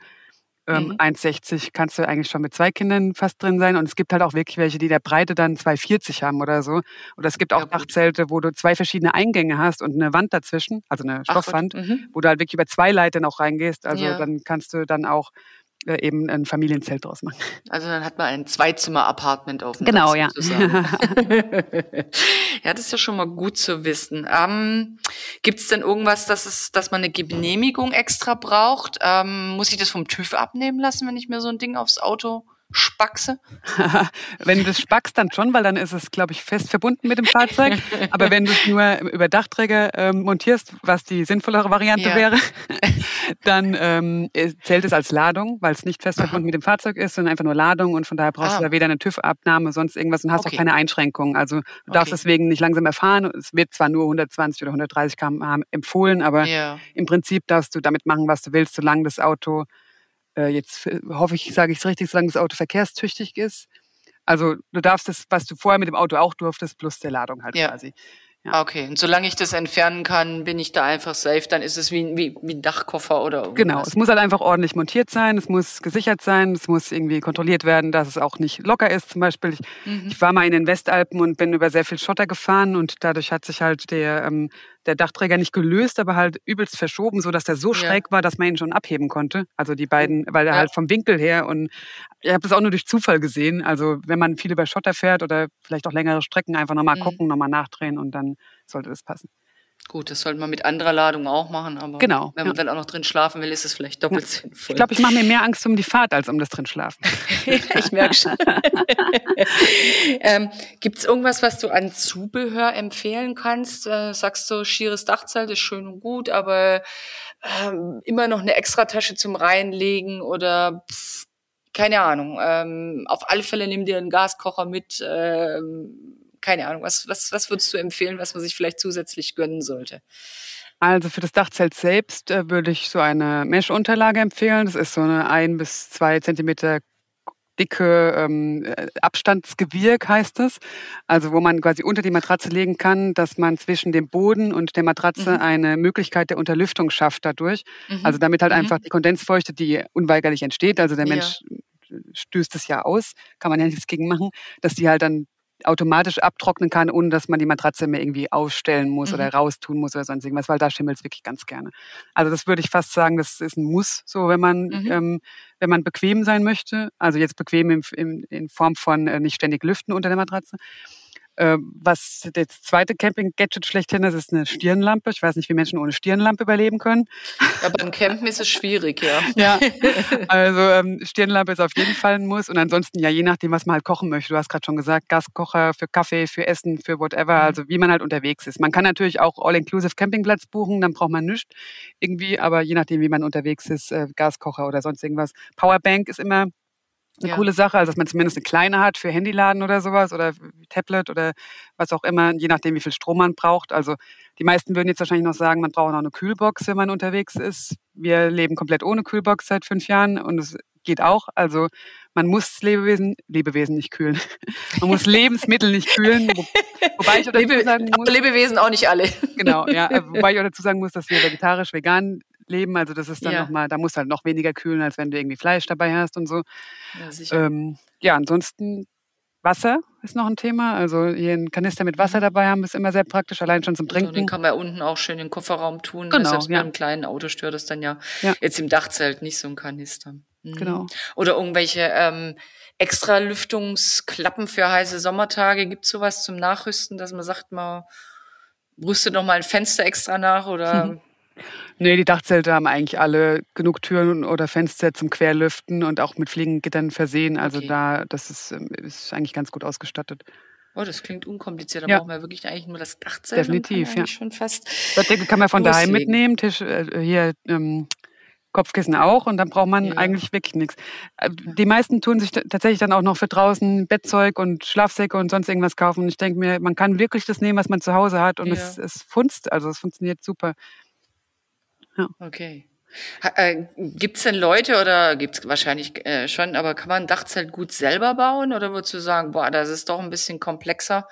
Speaker 3: Ähm,
Speaker 2: Mhm.
Speaker 3: 1,60 kannst du eigentlich schon mit zwei Kindern fast drin sein. Und es gibt halt auch wirklich welche, die der Breite dann 2,40 haben oder so. Oder es gibt auch
Speaker 2: Ja.
Speaker 3: Dachzelte, wo du zwei verschiedene Eingänge hast und eine Wand dazwischen, also eine Stoffwand,
Speaker 2: mhm.
Speaker 3: wo du halt wirklich über zwei Leitern auch reingehst. Also
Speaker 2: Ja.
Speaker 3: dann kannst du dann auch äh, eben ein Familienzelt draus machen.
Speaker 2: Also dann hat man ein Zweizimmer-Apartment auf dem
Speaker 3: Genau, ja.
Speaker 2: ja, das ist ja schon mal gut zu wissen. Ähm, Gibt es denn irgendwas, dass, es, dass man eine Genehmigung extra braucht? Ähm, muss ich das vom TÜV abnehmen lassen, wenn ich mir so ein Ding aufs Auto spackse?
Speaker 3: wenn du das spackst, dann schon, weil dann ist es, glaube ich, fest verbunden mit dem Fahrzeug. Aber wenn du es nur über Dachträger ähm, montierst, was die sinnvollere Variante
Speaker 2: Ja.
Speaker 3: wäre, dann ähm, äh, zählt es als Ladung, weil es nicht fest
Speaker 2: Aha.
Speaker 3: verbunden mit dem Fahrzeug ist, sondern einfach nur Ladung und von daher brauchst
Speaker 2: Ah.
Speaker 3: du da weder eine TÜV-Abnahme, sonst irgendwas und hast
Speaker 2: Okay.
Speaker 3: auch keine Einschränkungen. Also du darfst
Speaker 2: Okay.
Speaker 3: deswegen nicht langsamer fahren. Es wird zwar nur 120 oder 130 km/h empfohlen, aber
Speaker 2: Ja.
Speaker 3: im Prinzip darfst du damit machen, was du willst, solange das Auto, äh, jetzt äh, hoffe ich, sage ich es richtig, solange das Auto verkehrstüchtig ist. Also du darfst das, was du vorher mit dem Auto auch durftest, plus der Ladung halt
Speaker 2: Ja.
Speaker 3: quasi.
Speaker 2: Ah, Okay, und solange ich das entfernen kann, bin ich da einfach safe. Dann ist es wie, wie, wie ein Dachkoffer oder irgendwas.
Speaker 3: Genau, es muss halt einfach ordentlich montiert sein, es muss gesichert sein, es muss irgendwie kontrolliert werden, dass es auch nicht locker ist. Zum Beispiel, ich,
Speaker 2: Mhm.
Speaker 3: ich war mal in den Westalpen und bin über sehr viel Schotter gefahren und dadurch hat sich halt der, ähm, der Dachträger nicht gelöst, aber halt übelst verschoben, so dass der so
Speaker 2: Ja.
Speaker 3: schräg war, dass man ihn schon abheben konnte. Also die beiden, weil er
Speaker 2: Ja.
Speaker 3: halt vom Winkel her und ich habe das auch nur durch Zufall gesehen. Also wenn man viel über Schotter fährt oder vielleicht auch längere Strecken, einfach nochmal
Speaker 2: Mhm.
Speaker 3: gucken, nochmal nachdrehen und dann sollte das passen.
Speaker 2: Gut, das sollte man mit anderer Ladung auch machen, aber
Speaker 3: Genau,
Speaker 2: wenn man
Speaker 3: ja.
Speaker 2: dann auch noch drin schlafen will, ist es vielleicht doppelt sinnvoll.
Speaker 3: Ich glaube, ich mache mir mehr Angst um die Fahrt als um das drin schlafen.
Speaker 2: ich merke schon. ähm, Gibt es irgendwas, was du an Zubehör empfehlen kannst? Äh, sagst du, schieres Dachzelt ist schön und gut, aber ähm, immer noch eine Extratasche zum Reinlegen oder pff, keine Ahnung. Ähm, auf alle Fälle nimm dir einen Gaskocher mit. Ähm, keine Ahnung, was, was, was würdest du empfehlen, was man sich vielleicht zusätzlich gönnen sollte?
Speaker 3: Also für das Dachzelt selbst äh, würde ich so eine Mesh-Unterlage empfehlen. Das ist so eine ein bis zwei Zentimeter dicke ähm, äh, Abstandsgewirk heißt es. Also wo man quasi unter die Matratze legen kann, dass man zwischen dem Boden und der Matratze
Speaker 2: Mhm.
Speaker 3: eine Möglichkeit der Unterlüftung schafft dadurch.
Speaker 2: Mhm.
Speaker 3: Also damit halt
Speaker 2: Mhm.
Speaker 3: einfach die Kondensfeuchte, die unweigerlich entsteht, also der
Speaker 2: Ja.
Speaker 3: Mensch stößt es ja aus, kann man ja nichts gegen machen, dass die halt dann automatisch abtrocknen kann, ohne dass man die Matratze mehr irgendwie aufstellen muss
Speaker 2: Mhm.
Speaker 3: oder raustun muss oder sonst irgendwas, weil da schimmelt es wirklich ganz gerne. Also das würde ich fast sagen, das ist ein Muss, so wenn man,
Speaker 2: Mhm.
Speaker 3: ähm, wenn man bequem sein möchte. Also jetzt bequem in, in, in Form von äh, nicht ständig lüften unter der Matratze. Äh, was das zweite Camping-Gadget schlechthin ist, ist eine Stirnlampe. Ich weiß nicht, wie Menschen ohne Stirnlampe überleben können.
Speaker 2: Ja, beim Campen ist es schwierig, ja.
Speaker 3: ja, also ähm, Stirnlampe ist auf jeden Fall ein Muss. Und ansonsten, ja, je nachdem, was man halt kochen möchte. Du hast gerade schon gesagt, Gaskocher für Kaffee, für Essen, für whatever. Mhm. Also wie man halt unterwegs ist. Man kann natürlich auch All-Inclusive Campingplatz buchen, dann braucht man nichts irgendwie. Aber je nachdem, wie man unterwegs ist, äh, Gaskocher oder sonst irgendwas. Powerbank ist immer eine ja. coole Sache, also dass man zumindest eine kleine hat für Handyladen oder sowas oder Tablet oder was auch immer, je nachdem, wie viel Strom man braucht. Also die meisten würden jetzt wahrscheinlich noch sagen, man braucht noch eine Kühlbox, wenn man unterwegs ist. Wir leben komplett ohne Kühlbox seit fünf Jahren und es geht auch. Also man muss Lebewesen, Lebewesen nicht kühlen. Man muss Lebensmittel nicht kühlen. Wo,
Speaker 2: wobei ich dazu sagen muss, Lebewesen auch nicht alle.
Speaker 3: Genau, ja. Wobei ich auch dazu sagen muss, dass wir vegetarisch, vegan leben. Also das ist dann ja. nochmal, da muss halt noch weniger kühlen, als wenn du irgendwie Fleisch dabei hast und so. Ja, ähm, ja ansonsten Wasser ist noch ein Thema. Also hier einen Kanister mit Wasser mhm. dabei haben ist immer sehr praktisch, allein schon zum Trinken. Also
Speaker 2: den kann man unten auch schön in den Kofferraum tun.
Speaker 3: Genau,
Speaker 2: Selbst
Speaker 3: ja.
Speaker 2: mit einem kleinen Auto stört es dann ja, ja. jetzt im Dachzelt nicht so ein Kanister.
Speaker 3: Mhm. Genau.
Speaker 2: Oder irgendwelche ähm, extra Lüftungsklappen für heiße Sommertage. Gibt es sowas zum Nachrüsten, dass man sagt, man rüstet noch mal ein Fenster extra nach oder mhm.
Speaker 3: Nee, die Dachzelte haben eigentlich alle genug Türen oder Fenster zum Querlüften und auch mit Fliegengittern versehen. Also okay. da, das ist, ähm, ist eigentlich ganz gut ausgestattet.
Speaker 2: Oh, das klingt unkompliziert. Da ja. brauchen wir wirklich eigentlich nur das Dachzelt.
Speaker 3: Definitiv, ja.
Speaker 2: Schon fast
Speaker 3: Bettdecke kann man von daheim mitnehmen. Tisch, äh, hier ähm, Kopfkissen auch und dann braucht man ja. eigentlich wirklich nichts. Äh, die meisten tun sich tatsächlich dann auch noch für draußen Bettzeug und Schlafsäcke und sonst irgendwas kaufen. Und ich denke mir, man kann wirklich das nehmen, was man zu Hause hat und ja. es, es funzt, also es funktioniert super.
Speaker 2: Ja. Okay. Äh, gibt es denn Leute oder gibt es wahrscheinlich äh, schon, aber kann man ein Dachzelt gut selber bauen oder würdest du sagen, boah, das ist doch ein bisschen komplexer,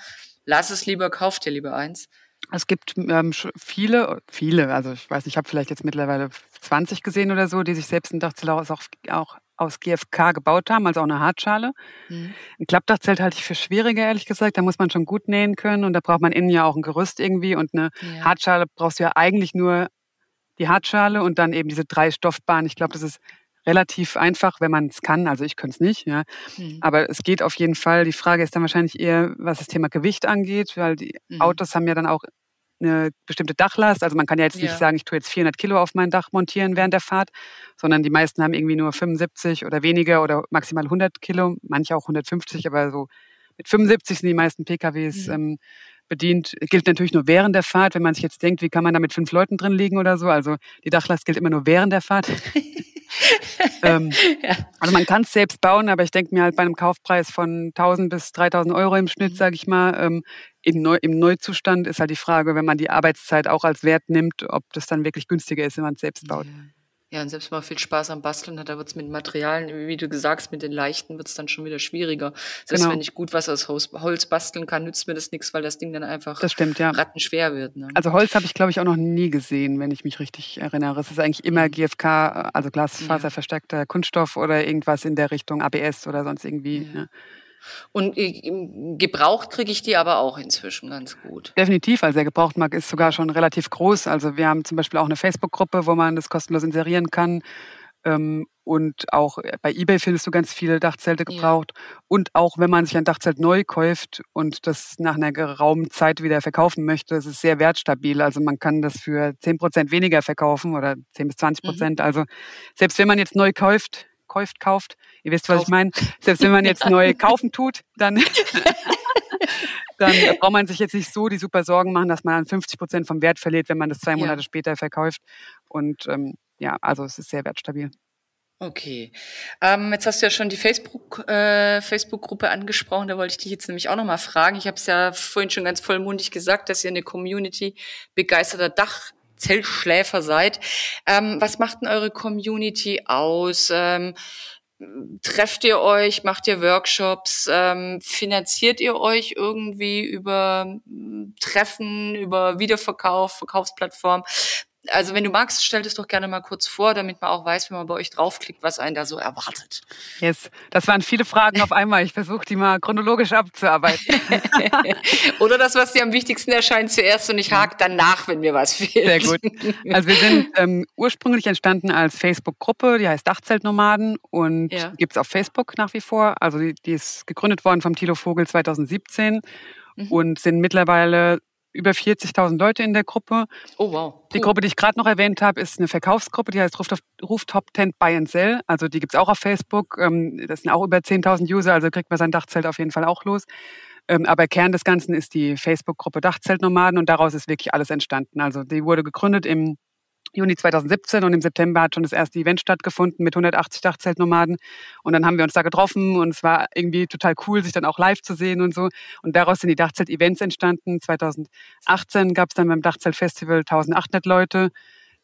Speaker 2: lass es lieber, kauf dir lieber eins?
Speaker 3: Es gibt ähm, viele, viele, also ich weiß nicht, ich habe vielleicht jetzt mittlerweile 20 gesehen oder so, die sich selbst ein Dachzelt auch, auch aus GFK gebaut haben, also auch eine Hartschale. Mhm. Ein Klappdachzelt halte ich für schwieriger, ehrlich gesagt. Da muss man schon gut nähen können und da braucht man innen ja auch ein Gerüst irgendwie und eine ja. Hartschale brauchst du ja eigentlich nur die Hartschale und dann eben diese drei Stoffbahnen. Ich glaube, das ist relativ einfach, wenn man es kann. Also ich könnte es nicht, ja. Mhm. Aber es geht auf jeden Fall. Die Frage ist dann wahrscheinlich eher, was das Thema Gewicht angeht, weil die mhm. Autos haben ja dann auch eine bestimmte Dachlast. Also man kann ja jetzt nicht sagen, ich tue jetzt 400 Kilo auf mein Dach montieren während der Fahrt, sondern die meisten haben irgendwie nur 75 oder weniger oder maximal 100 Kilo, manche auch 150, aber so mit 75 sind die meisten PKWs mhm. ähm, bedient, gilt natürlich nur während der Fahrt. Wenn man sich jetzt denkt, wie kann man da mit fünf Leuten drin liegen oder so. Also die Dachlast gilt immer nur während der Fahrt. ähm, ja. Also man kann es selbst bauen, aber ich denke mir halt bei einem Kaufpreis von 1000 bis 3000 Euro im Schnitt, mhm. sage ich mal, ähm, im, Neu im Neuzustand ist halt die Frage, wenn man die Arbeitszeit auch als Wert nimmt, ob das dann wirklich günstiger ist, wenn man es selbst baut. Ja.
Speaker 2: Ja, und selbst mal viel Spaß am Basteln hat, da wird's mit Materialien, wie du gesagt mit den leichten wird's dann schon wieder schwieriger. Selbst genau. wenn ich gut was aus Holz basteln kann, nützt mir das nichts, weil das Ding dann einfach
Speaker 3: das stimmt, ja.
Speaker 2: rattenschwer wird. Ne?
Speaker 3: Also Holz habe ich, glaube ich, auch noch nie gesehen, wenn ich mich richtig erinnere. Es ist eigentlich immer mhm. GFK, also Glasfaserverstärkter Kunststoff oder irgendwas in der Richtung ABS oder sonst irgendwie. Ja. Ja.
Speaker 2: Und äh, gebraucht kriege ich die aber auch inzwischen ganz gut.
Speaker 3: Definitiv, also der Gebrauchtmarkt ist sogar schon relativ groß. Also wir haben zum Beispiel auch eine Facebook-Gruppe, wo man das kostenlos inserieren kann. Ähm, und auch bei eBay findest du ganz viele Dachzelte gebraucht. Ja. Und auch wenn man sich ein Dachzelt neu kauft und das nach einer geraumen Zeit wieder verkaufen möchte, ist es sehr wertstabil. Also man kann das für 10 Prozent weniger verkaufen oder 10 bis 20 Prozent. Mhm. Also selbst wenn man jetzt neu kauft, kauft, kauft. Ihr wisst, was Kauf. ich meine. Selbst wenn man jetzt neu kaufen tut, dann, dann braucht man sich jetzt nicht so die super Sorgen machen, dass man dann 50 Prozent vom Wert verliert, wenn man das zwei Monate ja. später verkauft. Und ähm, ja, also es ist sehr wertstabil.
Speaker 2: Okay. Ähm, jetzt hast du ja schon die Facebook, äh, Facebook-Gruppe angesprochen. Da wollte ich dich jetzt nämlich auch nochmal fragen. Ich habe es ja vorhin schon ganz vollmundig gesagt, dass ihr eine Community begeisterter Dach Zeltschläfer seid. Ähm, was macht denn eure Community aus? Ähm, trefft ihr euch, macht ihr Workshops, ähm, finanziert ihr euch irgendwie über hm, Treffen, über Wiederverkauf, Verkaufsplattform? Also wenn du magst, stell das doch gerne mal kurz vor, damit man auch weiß, wenn man bei euch draufklickt, was einen da so erwartet.
Speaker 3: Yes, das waren viele Fragen auf einmal. Ich versuche die mal chronologisch abzuarbeiten.
Speaker 2: Oder das, was dir am wichtigsten erscheint, zuerst und ich hake danach, wenn mir was fehlt.
Speaker 3: Sehr gut. Also wir sind ähm, ursprünglich entstanden als Facebook-Gruppe, die heißt Dachzeltnomaden und ja. gibt es auf Facebook nach wie vor. Also die, die ist gegründet worden vom Thilo Vogel 2017. mhm. und sind mittlerweile über 40.000 Leute in der Gruppe.
Speaker 2: Oh wow.
Speaker 3: Puh. Die Gruppe, die ich gerade noch erwähnt habe, ist eine Verkaufsgruppe, die heißt Rooftop Tent Buy and Sell. Also die gibt's auch auf Facebook. Ähm, das sind auch über 10.000 User, also kriegt man sein Dachzelt auf jeden Fall auch los. Ähm, aber Kern des Ganzen ist die Facebook-Gruppe Dachzeltnomaden und daraus ist wirklich alles entstanden. Also die wurde gegründet im Juni 2017 und im September hat schon das erste Event stattgefunden mit 180 Dachzeltnomaden. Und dann haben wir uns da getroffen und es war irgendwie total cool, sich dann auch live zu sehen und so. Und daraus sind die Dachzelt-Events entstanden. 2018 gab es dann beim Dachzelt-Festival 1800 Leute.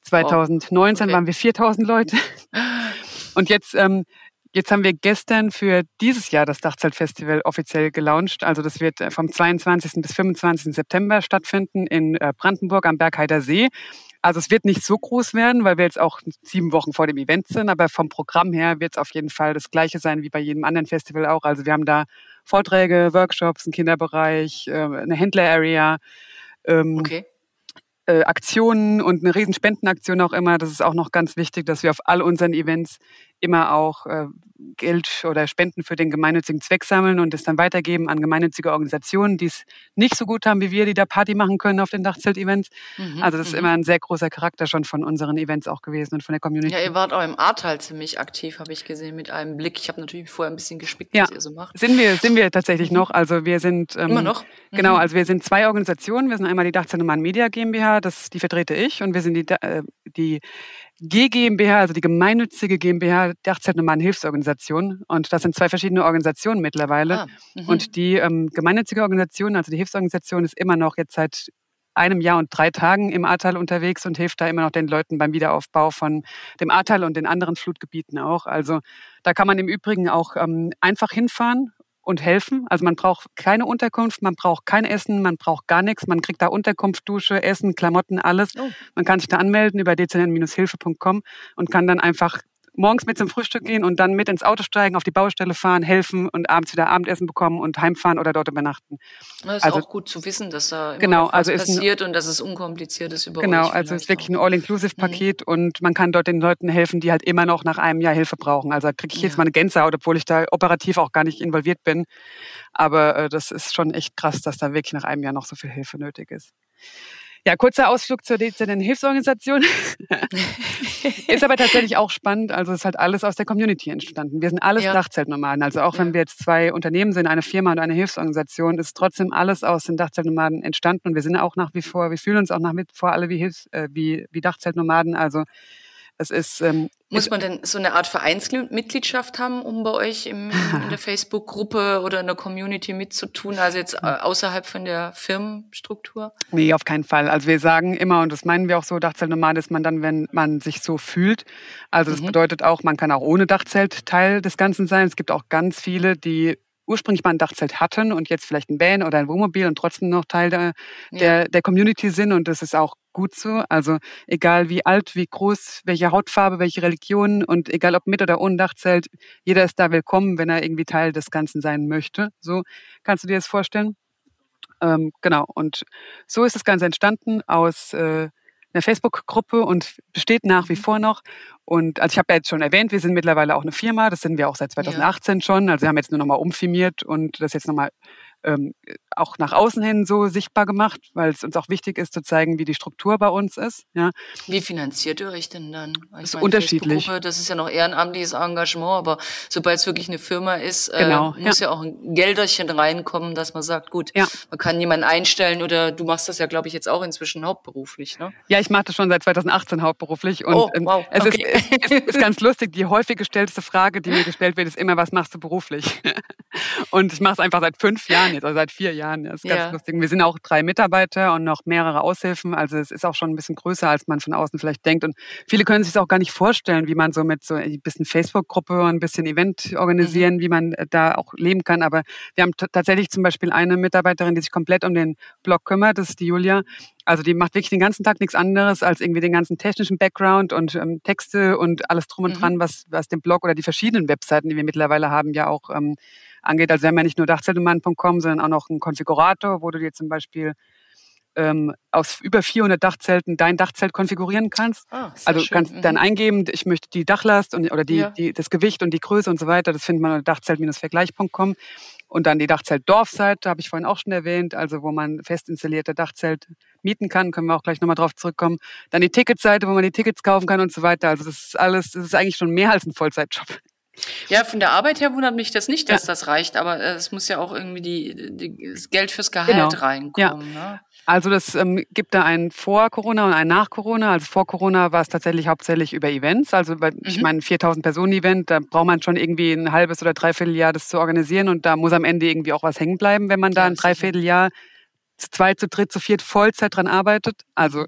Speaker 3: 2019 okay. waren wir 4000 Leute. Und jetzt ähm, Jetzt haben wir gestern für dieses Jahr das Dachzeltfestival offiziell gelauncht. Also das wird äh, vom 22. bis 25. September stattfinden in äh, Brandenburg am Bergheider See. Also es wird nicht so groß werden, weil wir jetzt auch sieben Wochen vor dem Event sind, aber vom Programm her wird es auf jeden Fall das gleiche sein wie bei jedem anderen Festival auch. Also wir haben da Vorträge, Workshops, einen Kinderbereich, äh, eine Händler-Area. Ähm, okay. Aktionen und eine riesen Spendenaktion auch immer. Das ist auch noch ganz wichtig, dass wir auf all unseren Events immer auch äh, Geld oder Spenden für den gemeinnützigen Zweck sammeln und es dann weitergeben an gemeinnützige Organisationen, die es nicht so gut haben wie wir, die da Party machen können auf den Dachzelt-Events. Mhm, also das ist mhm. immer ein sehr großer Charakter schon von unseren Events auch gewesen und von der Community.
Speaker 2: Ja, ihr wart auch im Ahrtal ziemlich aktiv, habe ich gesehen, mit einem Blick. Ich habe natürlich vorher ein bisschen gespickt,
Speaker 3: ja,
Speaker 2: was ihr so macht.
Speaker 3: Sind wir, sind wir tatsächlich mhm. noch. Also wir sind
Speaker 2: ähm, immer noch.
Speaker 3: Mhm. Genau, also wir sind zwei Organisationen. Wir sind einmal die Dachzeltnummern Media GmbH, das die vertrete ich, und wir sind die, äh, die GGMBH, also die gemeinnützige GmbH Dachzeltnomaden Hilfsorganisation. Und das sind zwei verschiedene Organisationen mittlerweile. Ah, mhm. und die ähm, gemeinnützige Organisation, also die Hilfsorganisation, ist immer noch jetzt seit einem Jahr und drei Tagen im Ahrtal unterwegs und hilft da immer noch den Leuten beim Wiederaufbau von dem Ahrtal und den anderen Flutgebieten auch. Also da kann man im Übrigen auch ähm, einfach hinfahren und helfen. Also man braucht keine Unterkunft, man braucht kein Essen, man braucht gar nichts. Man kriegt da Unterkunft, Dusche, Essen, Klamotten, alles. Oh. Man kann sich da anmelden über dcn-hilfe.com und kann dann einfach morgens mit zum Frühstück gehen und dann mit ins Auto steigen, auf die Baustelle fahren, helfen und abends wieder Abendessen bekommen und heimfahren oder dort übernachten.
Speaker 2: Das ist also, auch gut zu wissen, dass da immer genau, was also passiert ein, und dass es unkompliziert ist über
Speaker 3: Genau, also es ist wirklich ein All-Inclusive-Paket mhm. und man kann dort den Leuten helfen, die halt immer noch nach einem Jahr Hilfe brauchen. Also da kriege ich jetzt ja. mal eine Gänsehaut, obwohl ich da operativ auch gar nicht involviert bin. Aber äh, das ist schon echt krass, dass da wirklich nach einem Jahr noch so viel Hilfe nötig ist. Ja, kurzer Ausflug zur dezernten Hilfsorganisation. ist aber tatsächlich auch spannend. Also es ist halt alles aus der Community entstanden. Wir sind alles ja. Dachzeltnomaden. Also auch ja. wenn wir jetzt zwei Unternehmen sind, eine Firma und eine Hilfsorganisation, ist trotzdem alles aus den Dachzeltnomaden entstanden. Und wir sind auch nach wie vor, wir fühlen uns auch nach wie vor alle wie, Hilfs-, äh, wie, wie Dachzeltnomaden. Also es ist, ähm,
Speaker 2: Muss man denn so eine Art Vereinsmitgliedschaft haben, um bei euch im, in der Facebook-Gruppe oder in der Community mitzutun, also jetzt äh, außerhalb von der Firmenstruktur?
Speaker 3: Nee, auf keinen Fall. Also wir sagen immer, und das meinen wir auch so, Dachzeltnoman ist man dann, wenn man sich so fühlt. Also das mhm. bedeutet auch, man kann auch ohne Dachzelt Teil des Ganzen sein. Es gibt auch ganz viele, die ursprünglich mal ein Dachzelt hatten und jetzt vielleicht ein Van oder ein Wohnmobil und trotzdem noch Teil der, ja. der, der Community sind. Und das ist auch gut so. Also egal wie alt, wie groß, welche Hautfarbe, welche Religion und egal ob mit oder ohne Dachzelt, jeder ist da willkommen, wenn er irgendwie Teil des Ganzen sein möchte. So kannst du dir das vorstellen? Ähm, genau. Und so ist das Ganze entstanden aus äh, einer Facebook-Gruppe und besteht nach wie mhm. vor noch. Und also ich habe ja jetzt schon erwähnt, wir sind mittlerweile auch eine Firma, das sind wir auch seit 2018 ja. schon. Also wir haben jetzt nur nochmal umfirmiert und das jetzt nochmal ähm, auch nach außen hin so sichtbar gemacht, weil es uns auch wichtig ist zu zeigen, wie die Struktur bei uns ist. Ja.
Speaker 2: Wie finanziert ihr euch denn dann?
Speaker 3: Ich das ist meine, unterschiedlich.
Speaker 2: Das ist ja noch ehrenamtliches Engagement, aber sobald es wirklich eine Firma ist, äh, genau, muss ja. ja. auch ein Gelderchen reinkommen, dass man sagt, gut, ja. man kann jemanden einstellen oder du machst das ja, glaube ich, jetzt auch inzwischen hauptberuflich. Ne?
Speaker 3: Ja, ich mache das schon seit 2018 hauptberuflich und oh, ähm, wow. es, okay. ist, es ist ganz lustig. Die häufig gestellte Frage, die mir gestellt wird, ist immer, was machst du beruflich? und ich mache es einfach seit fünf Jahren Jahren jetzt, also seit vier Jahren. Das ist ganz ja. lustig. Wir sind auch drei Mitarbeiter und noch mehrere Aushilfen. Also es ist auch schon ein bisschen größer, als man von außen vielleicht denkt. Und viele können sich auch gar nicht vorstellen, wie man so mit so ein bisschen Facebook-Gruppe und ein bisschen Event organisieren, mhm. wie man äh, da auch leben kann. Aber wir haben tatsächlich zum Beispiel eine Mitarbeiterin, die sich komplett um den Blog kümmert. Das ist die Julia. Also die macht wirklich den ganzen Tag nichts anderes als irgendwie den ganzen technischen Background und ähm, Texte und alles drum und mhm. dran, was, was den Blog oder die verschiedenen Webseiten, die wir mittlerweile haben, ja auch ähm, angeht. Also wir haben ja nicht nur Dachzeltnummern.com, sondern auch noch einen Konfigurator, wo du dir zum Beispiel ähm, aus über 400 Dachzelten dein Dachzelt konfigurieren kannst. Ah, also du kannst mhm. dann eingeben, ich möchte die Dachlast und, oder die, ja. die, das Gewicht und die Größe und so weiter. Das findet man unter dachzelt-vergleich.com. Und dann die Dachzelt Dorfseite, habe ich vorhin auch schon erwähnt, also wo man fest installierte Dachzelt mieten kann, können wir auch gleich nochmal drauf zurückkommen. Dann die Ticketseite, wo man die Tickets kaufen kann und so weiter. Also das ist alles, das ist eigentlich schon mehr als ein Vollzeitjob.
Speaker 2: Ja, von der Arbeit her wundert mich das nicht, dass ja. das reicht, aber äh, es muss ja auch irgendwie die, die, das Geld fürs Gehalt genau. reinkommen. Ja. Ne?
Speaker 3: Also das ähm, gibt da ein vor Corona und ein nach Corona. Also vor Corona war es tatsächlich hauptsächlich über Events. Also mhm. ich meine 4000 Personen Event, da braucht man schon irgendwie ein halbes oder dreiviertel Jahr das zu organisieren und da muss am Ende irgendwie auch was hängen bleiben, wenn man da ein Dreivierteljahr zu zweit, zu dritt, zu viert Vollzeit dran arbeitet. Also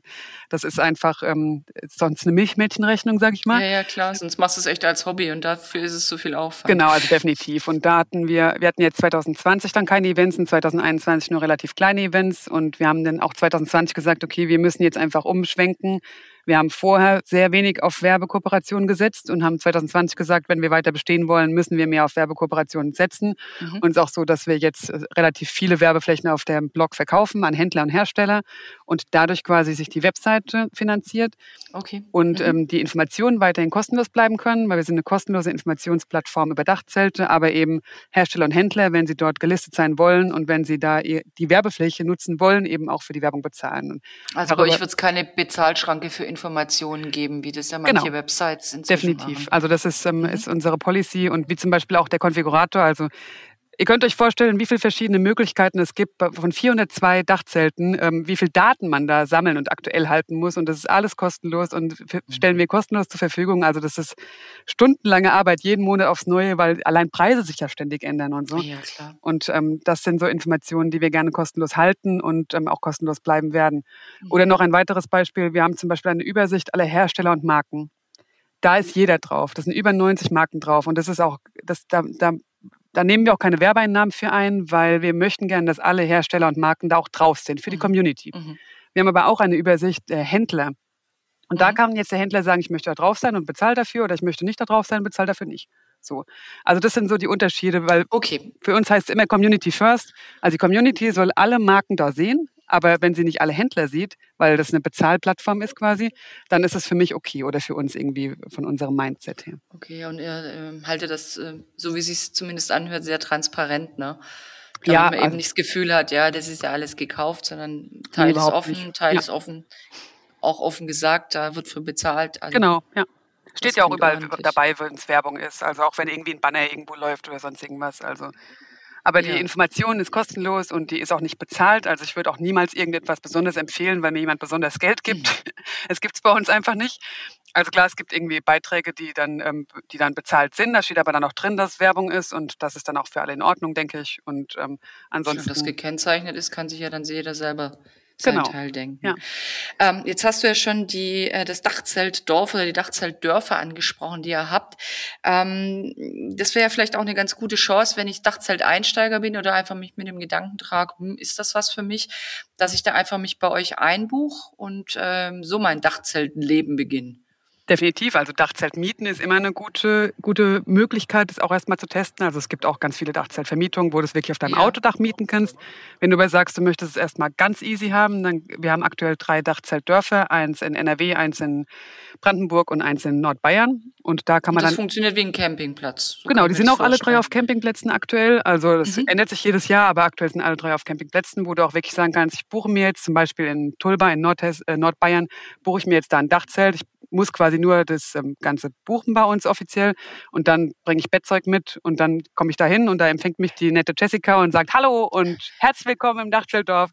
Speaker 3: das ist einfach ähm, sonst eine Milchmädchenrechnung, sag ich mal.
Speaker 2: Ja, ja, klar. Sonst machst du es echt als Hobby und dafür ist es so viel Aufwand.
Speaker 3: Genau, also definitiv. Und da hatten wir, wir hatten jetzt 2020 dann keine Events und 2021 nur relativ kleine Events und wir haben dann auch 2020 gesagt, okay, wir müssen jetzt einfach umschwenken wir haben vorher sehr wenig auf Werbekooperationen gesetzt und haben 2020 gesagt, wenn wir weiter bestehen wollen, müssen wir mehr auf Werbekooperationen setzen. Mhm. Und es ist auch so, dass wir jetzt äh, relativ viele Werbeflächen auf dem Blog verkaufen an Händler und Hersteller und dadurch quasi sich die Webseite finanziert
Speaker 2: okay.
Speaker 3: und mhm. ähm, die Informationen weiterhin kostenlos bleiben können, weil wir sind eine kostenlose Informationsplattform über Dachzelte, aber eben Hersteller und Händler, wenn sie dort gelistet sein wollen und wenn sie da die Werbefläche nutzen wollen, eben auch für die Werbung bezahlen.
Speaker 2: Also bei euch wird es keine Bezahlschranke für Informationen geben, wie das ja manche genau. Websites
Speaker 3: inzwischen Definitiv. Machen. Also das ist, ähm, mhm. ist unsere Policy und wie zum Beispiel auch der Konfigurator. Also Ihr könnt euch vorstellen, wie viele verschiedene Möglichkeiten es gibt von 402 Dachzelten, ähm, wie viel Daten man da sammeln und aktuell halten muss. Und das ist alles kostenlos und mhm. stellen wir kostenlos zur Verfügung. Also das ist stundenlange Arbeit jeden Monat aufs Neue, weil allein Preise sich ja ständig ändern und so.
Speaker 2: Ja, klar.
Speaker 3: Und ähm, das sind so Informationen, die wir gerne kostenlos halten und ähm, auch kostenlos bleiben werden. Mhm. Oder noch ein weiteres Beispiel. Wir haben zum Beispiel eine Übersicht aller Hersteller und Marken da ist jeder drauf. Das sind über 90 Marken drauf. Und das ist auch, das, da, da da nehmen wir auch keine Werbeeinnahmen für ein, weil wir möchten gerne, dass alle Hersteller und Marken da auch drauf sind für die mhm. Community. Mhm. Wir haben aber auch eine Übersicht der Händler. Und mhm. da kann jetzt der Händler sagen, ich möchte da drauf sein und bezahle dafür oder ich möchte nicht da drauf sein und bezahle dafür nicht. So. Also das sind so die Unterschiede, weil okay. für uns heißt es immer Community First. Also die Community soll alle Marken da sehen, aber wenn sie nicht alle Händler sieht, weil das eine Bezahlplattform ist quasi, dann ist es für mich okay oder für uns irgendwie von unserem Mindset her.
Speaker 2: Okay, und ihr äh, haltet das, äh, so wie sie es zumindest anhört, sehr transparent, ne? Damit
Speaker 3: ja,
Speaker 2: man eben also, nicht das Gefühl hat, ja, das ist ja alles gekauft, sondern Teil ist offen, nicht. Teil ja. ist offen, auch offen gesagt, da wird für bezahlt.
Speaker 3: Also genau, ja. Steht ja auch überall ordentlich. dabei, wenn es Werbung ist. Also auch wenn irgendwie ein Banner irgendwo läuft oder sonst irgendwas. Also aber ja. die Information ist kostenlos und die ist auch nicht bezahlt. Also ich würde auch niemals irgendetwas besonders empfehlen, weil mir jemand besonders Geld gibt. Mhm. Es gibt es bei uns einfach nicht. Also klar, es gibt irgendwie Beiträge, die dann, ähm, die dann bezahlt sind. Da steht aber dann auch drin, dass Werbung ist und das ist dann auch für alle in Ordnung, denke ich. Und ähm, ansonsten.
Speaker 2: Wenn das gekennzeichnet ist, kann sich ja dann jeder selber
Speaker 3: genau.
Speaker 2: Teil denken.
Speaker 3: Ja.
Speaker 2: Ähm, jetzt hast du ja schon die, äh, das Dachzeltdorf oder die Dachzeltdörfer angesprochen, die ihr habt. Ähm, das wäre ja vielleicht auch eine ganz gute Chance, wenn ich Dachzelteinsteiger bin oder einfach mich mit dem Gedanken trage, hm, ist das was für mich, dass ich da einfach mich bei euch einbuche und ähm, so mein Dachzeltenleben beginne.
Speaker 3: Definitiv. Also Dachzelt mieten ist immer eine gute, gute Möglichkeit, das auch erstmal zu testen. Also es gibt auch ganz viele Dachzeltvermietungen, wo du es wirklich auf deinem ja. Autodach mieten kannst. Wenn du aber sagst, du möchtest es erstmal ganz easy haben, dann wir haben aktuell drei Dachzeltdörfer, eins in NRW, eins in Brandenburg und eins in Nordbayern. Und da kann man
Speaker 2: und das
Speaker 3: dann.
Speaker 2: funktioniert wie ein Campingplatz.
Speaker 3: So genau, die sind auch alle drei auf Campingplätzen aktuell. Also das mhm. ändert sich jedes Jahr, aber aktuell sind alle drei auf Campingplätzen, wo du auch wirklich sagen kannst, ich buche mir jetzt zum Beispiel in Tulba in äh, Nordbayern, buche ich mir jetzt da ein Dachzelt. Ich muss quasi nur das ähm, Ganze buchen bei uns offiziell und dann bringe ich Bettzeug mit und dann komme ich da hin und da empfängt mich die nette Jessica und sagt Hallo und herzlich willkommen im Dachzeltdorf.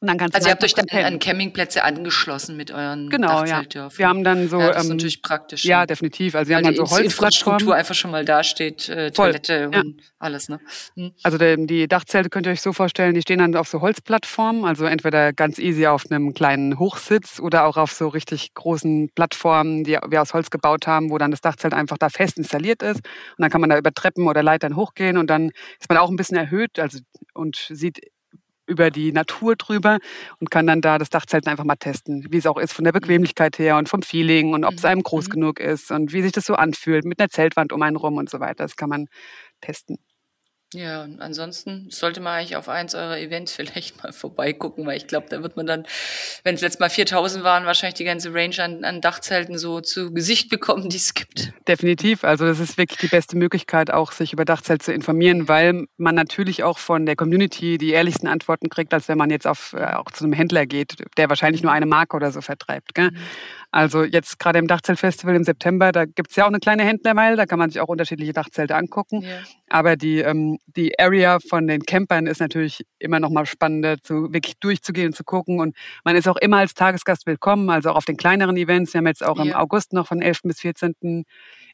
Speaker 2: Und dann kannst also ihr habt euch dann an Campingplätze angeschlossen mit euren
Speaker 3: Genau, ja. Wir haben dann so...
Speaker 2: Ja, das ist ähm, natürlich praktisch.
Speaker 3: Ja, definitiv. Also wir haben dann so Holzplattformen.
Speaker 2: Infrastruktur einfach schon mal dasteht, äh, Toilette Voll, und alles. Ne?
Speaker 3: Hm. Also die, die Dachzelte könnt ihr euch so vorstellen, die stehen dann auf so Holzplattformen, also entweder ganz easy auf einem kleinen Hochsitz oder auch auf so richtig großen Plattformen, die wir aus Holz gebaut haben, wo dann das Dachzelt einfach da fest installiert ist. Und dann kann man da über Treppen oder Leitern hochgehen und dann ist man auch ein bisschen erhöht also, und sieht über die Natur drüber und kann dann da das Dachzelten einfach mal testen, wie es auch ist von der mhm. Bequemlichkeit her und vom Feeling und ob es einem groß mhm. genug ist und wie sich das so anfühlt mit einer Zeltwand um einen rum und so weiter. Das kann man testen.
Speaker 2: Ja, und ansonsten sollte man eigentlich auf eins eurer Events vielleicht mal vorbeigucken, weil ich glaube, da wird man dann, wenn es letztes Mal 4000 waren, wahrscheinlich die ganze Range an, an Dachzelten so zu Gesicht bekommen, die es gibt.
Speaker 3: Definitiv. Also das ist wirklich die beste Möglichkeit, auch sich über Dachzelt zu informieren, weil man natürlich auch von der Community die ehrlichsten Antworten kriegt, als wenn man jetzt auf, äh, auch zu einem Händler geht, der wahrscheinlich nur eine Marke oder so vertreibt. Gell? Mhm. Also jetzt gerade im Dachzeltfestival im September, da gibt es ja auch eine kleine Händlermeile, da kann man sich auch unterschiedliche Dachzelte angucken. Ja. Aber die, ähm, die Area von den Campern ist natürlich immer noch mal spannender, zu, wirklich durchzugehen und zu gucken. Und man ist auch immer als Tagesgast willkommen, also auch auf den kleineren Events. Wir haben jetzt auch ja. im August noch von 11. bis 14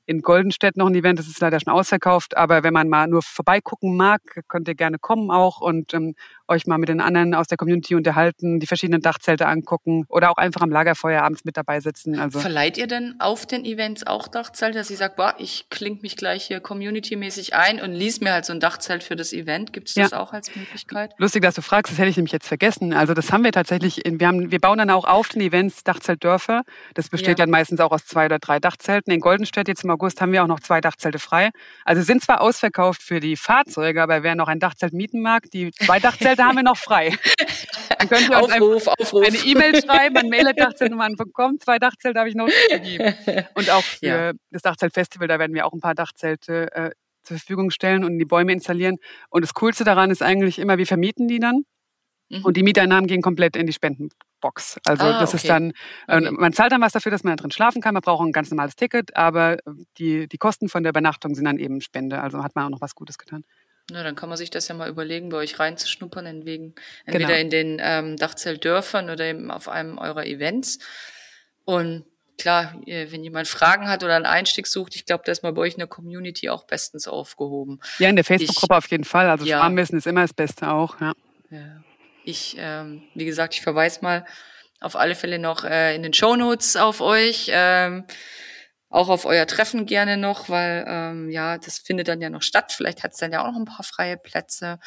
Speaker 3: in Goldenstedt noch ein Event, das ist leider schon ausverkauft, aber wenn man mal nur vorbeigucken mag, könnt ihr gerne kommen auch und ähm, euch mal mit den anderen aus der Community unterhalten, die verschiedenen Dachzelte angucken oder auch einfach am Lagerfeuer abends mit dabei sitzen.
Speaker 2: Also Verleiht ihr denn auf den Events auch Dachzelte, dass ihr sagt, boah, ich klinge mich gleich hier community-mäßig ein und lies mir halt so ein Dachzelt für das Event? Gibt es das ja. auch als Möglichkeit?
Speaker 3: Lustig, dass du fragst, das hätte ich nämlich jetzt vergessen. Also das haben wir tatsächlich, in, wir, haben, wir bauen dann auch auf den Events Dachzeltdörfer. Das besteht ja. dann meistens auch aus zwei oder drei Dachzelten. In Goldenstedt jetzt im August haben wir auch noch zwei Dachzelte frei. Also sind zwar ausverkauft für die Fahrzeuge, aber wer noch ein Dachzelt mieten mag, die zwei Dachzelte haben wir noch frei. Dann könnt ihr uns Aufruf, ein, Aufruf. eine E-Mail schreiben an mail.dachzeltnummern.com. Zwei Dachzelte habe ich noch gegeben. Und auch für ja. das Dachzeltfestival, da werden wir auch ein paar Dachzelte äh, zur Verfügung stellen und die Bäume installieren. Und das Coolste daran ist eigentlich immer, wir vermieten die dann. Mhm. Und die Mieteinnahmen gehen komplett in die Spendenbox. Also ah, das okay. ist dann, äh, okay. man zahlt dann was dafür, dass man da drin schlafen kann. Man braucht ein ganz normales Ticket, aber die, die Kosten von der Übernachtung sind dann eben Spende. Also hat man auch noch was Gutes getan.
Speaker 2: Na, dann kann man sich das ja mal überlegen, bei euch reinzuschnuppern, entwegen, entweder genau. in den ähm, Dachzeltdörfern oder eben auf einem eurer Events. Und klar, wenn jemand Fragen hat oder einen Einstieg sucht, ich glaube, da ist man bei euch in der Community auch bestens aufgehoben.
Speaker 3: Ja, in der Facebook-Gruppe auf jeden Fall. Also ja. Schwarmwissen ist immer das Beste auch. Ja.
Speaker 2: ja. Ich, ähm, wie gesagt, ich verweise mal auf alle Fälle noch äh, in den Show Notes auf euch. Ähm, auch auf euer Treffen gerne noch, weil ähm, ja, das findet dann ja noch statt. Vielleicht hat es dann ja auch noch ein paar freie Plätze.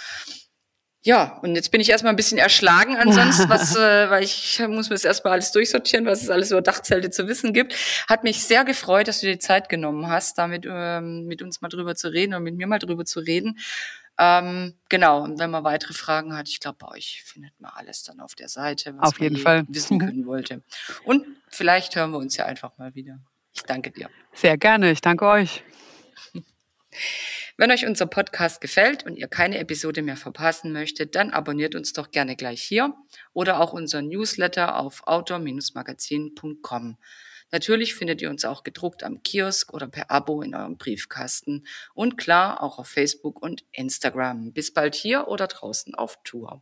Speaker 2: Ja, und jetzt bin ich erstmal ein bisschen erschlagen ansonsten, was, äh, weil ich muss mir das erstmal alles durchsortieren, was es alles über Dachzelte zu wissen gibt. Hat mich sehr gefreut, dass du dir die Zeit genommen hast, damit ähm, mit uns mal drüber zu reden und mit mir mal drüber zu reden. Ähm, genau, und wenn man weitere Fragen hat, ich glaube, bei euch findet man alles dann auf der Seite,
Speaker 3: was auf jeden man Fall.
Speaker 2: wissen können wollte. Und vielleicht hören wir uns ja einfach mal wieder. Ich danke dir.
Speaker 3: Sehr gerne, ich danke euch.
Speaker 2: Wenn euch unser Podcast gefällt und ihr keine Episode mehr verpassen möchtet, dann abonniert uns doch gerne gleich hier oder auch unseren Newsletter auf outdoor-magazin.com. Natürlich findet ihr uns auch gedruckt am Kiosk oder per Abo in eurem Briefkasten und klar auch auf Facebook und Instagram. Bis bald hier oder draußen auf Tour.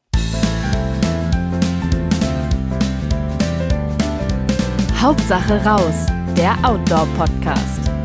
Speaker 1: Hauptsache raus der Outdoor-Podcast.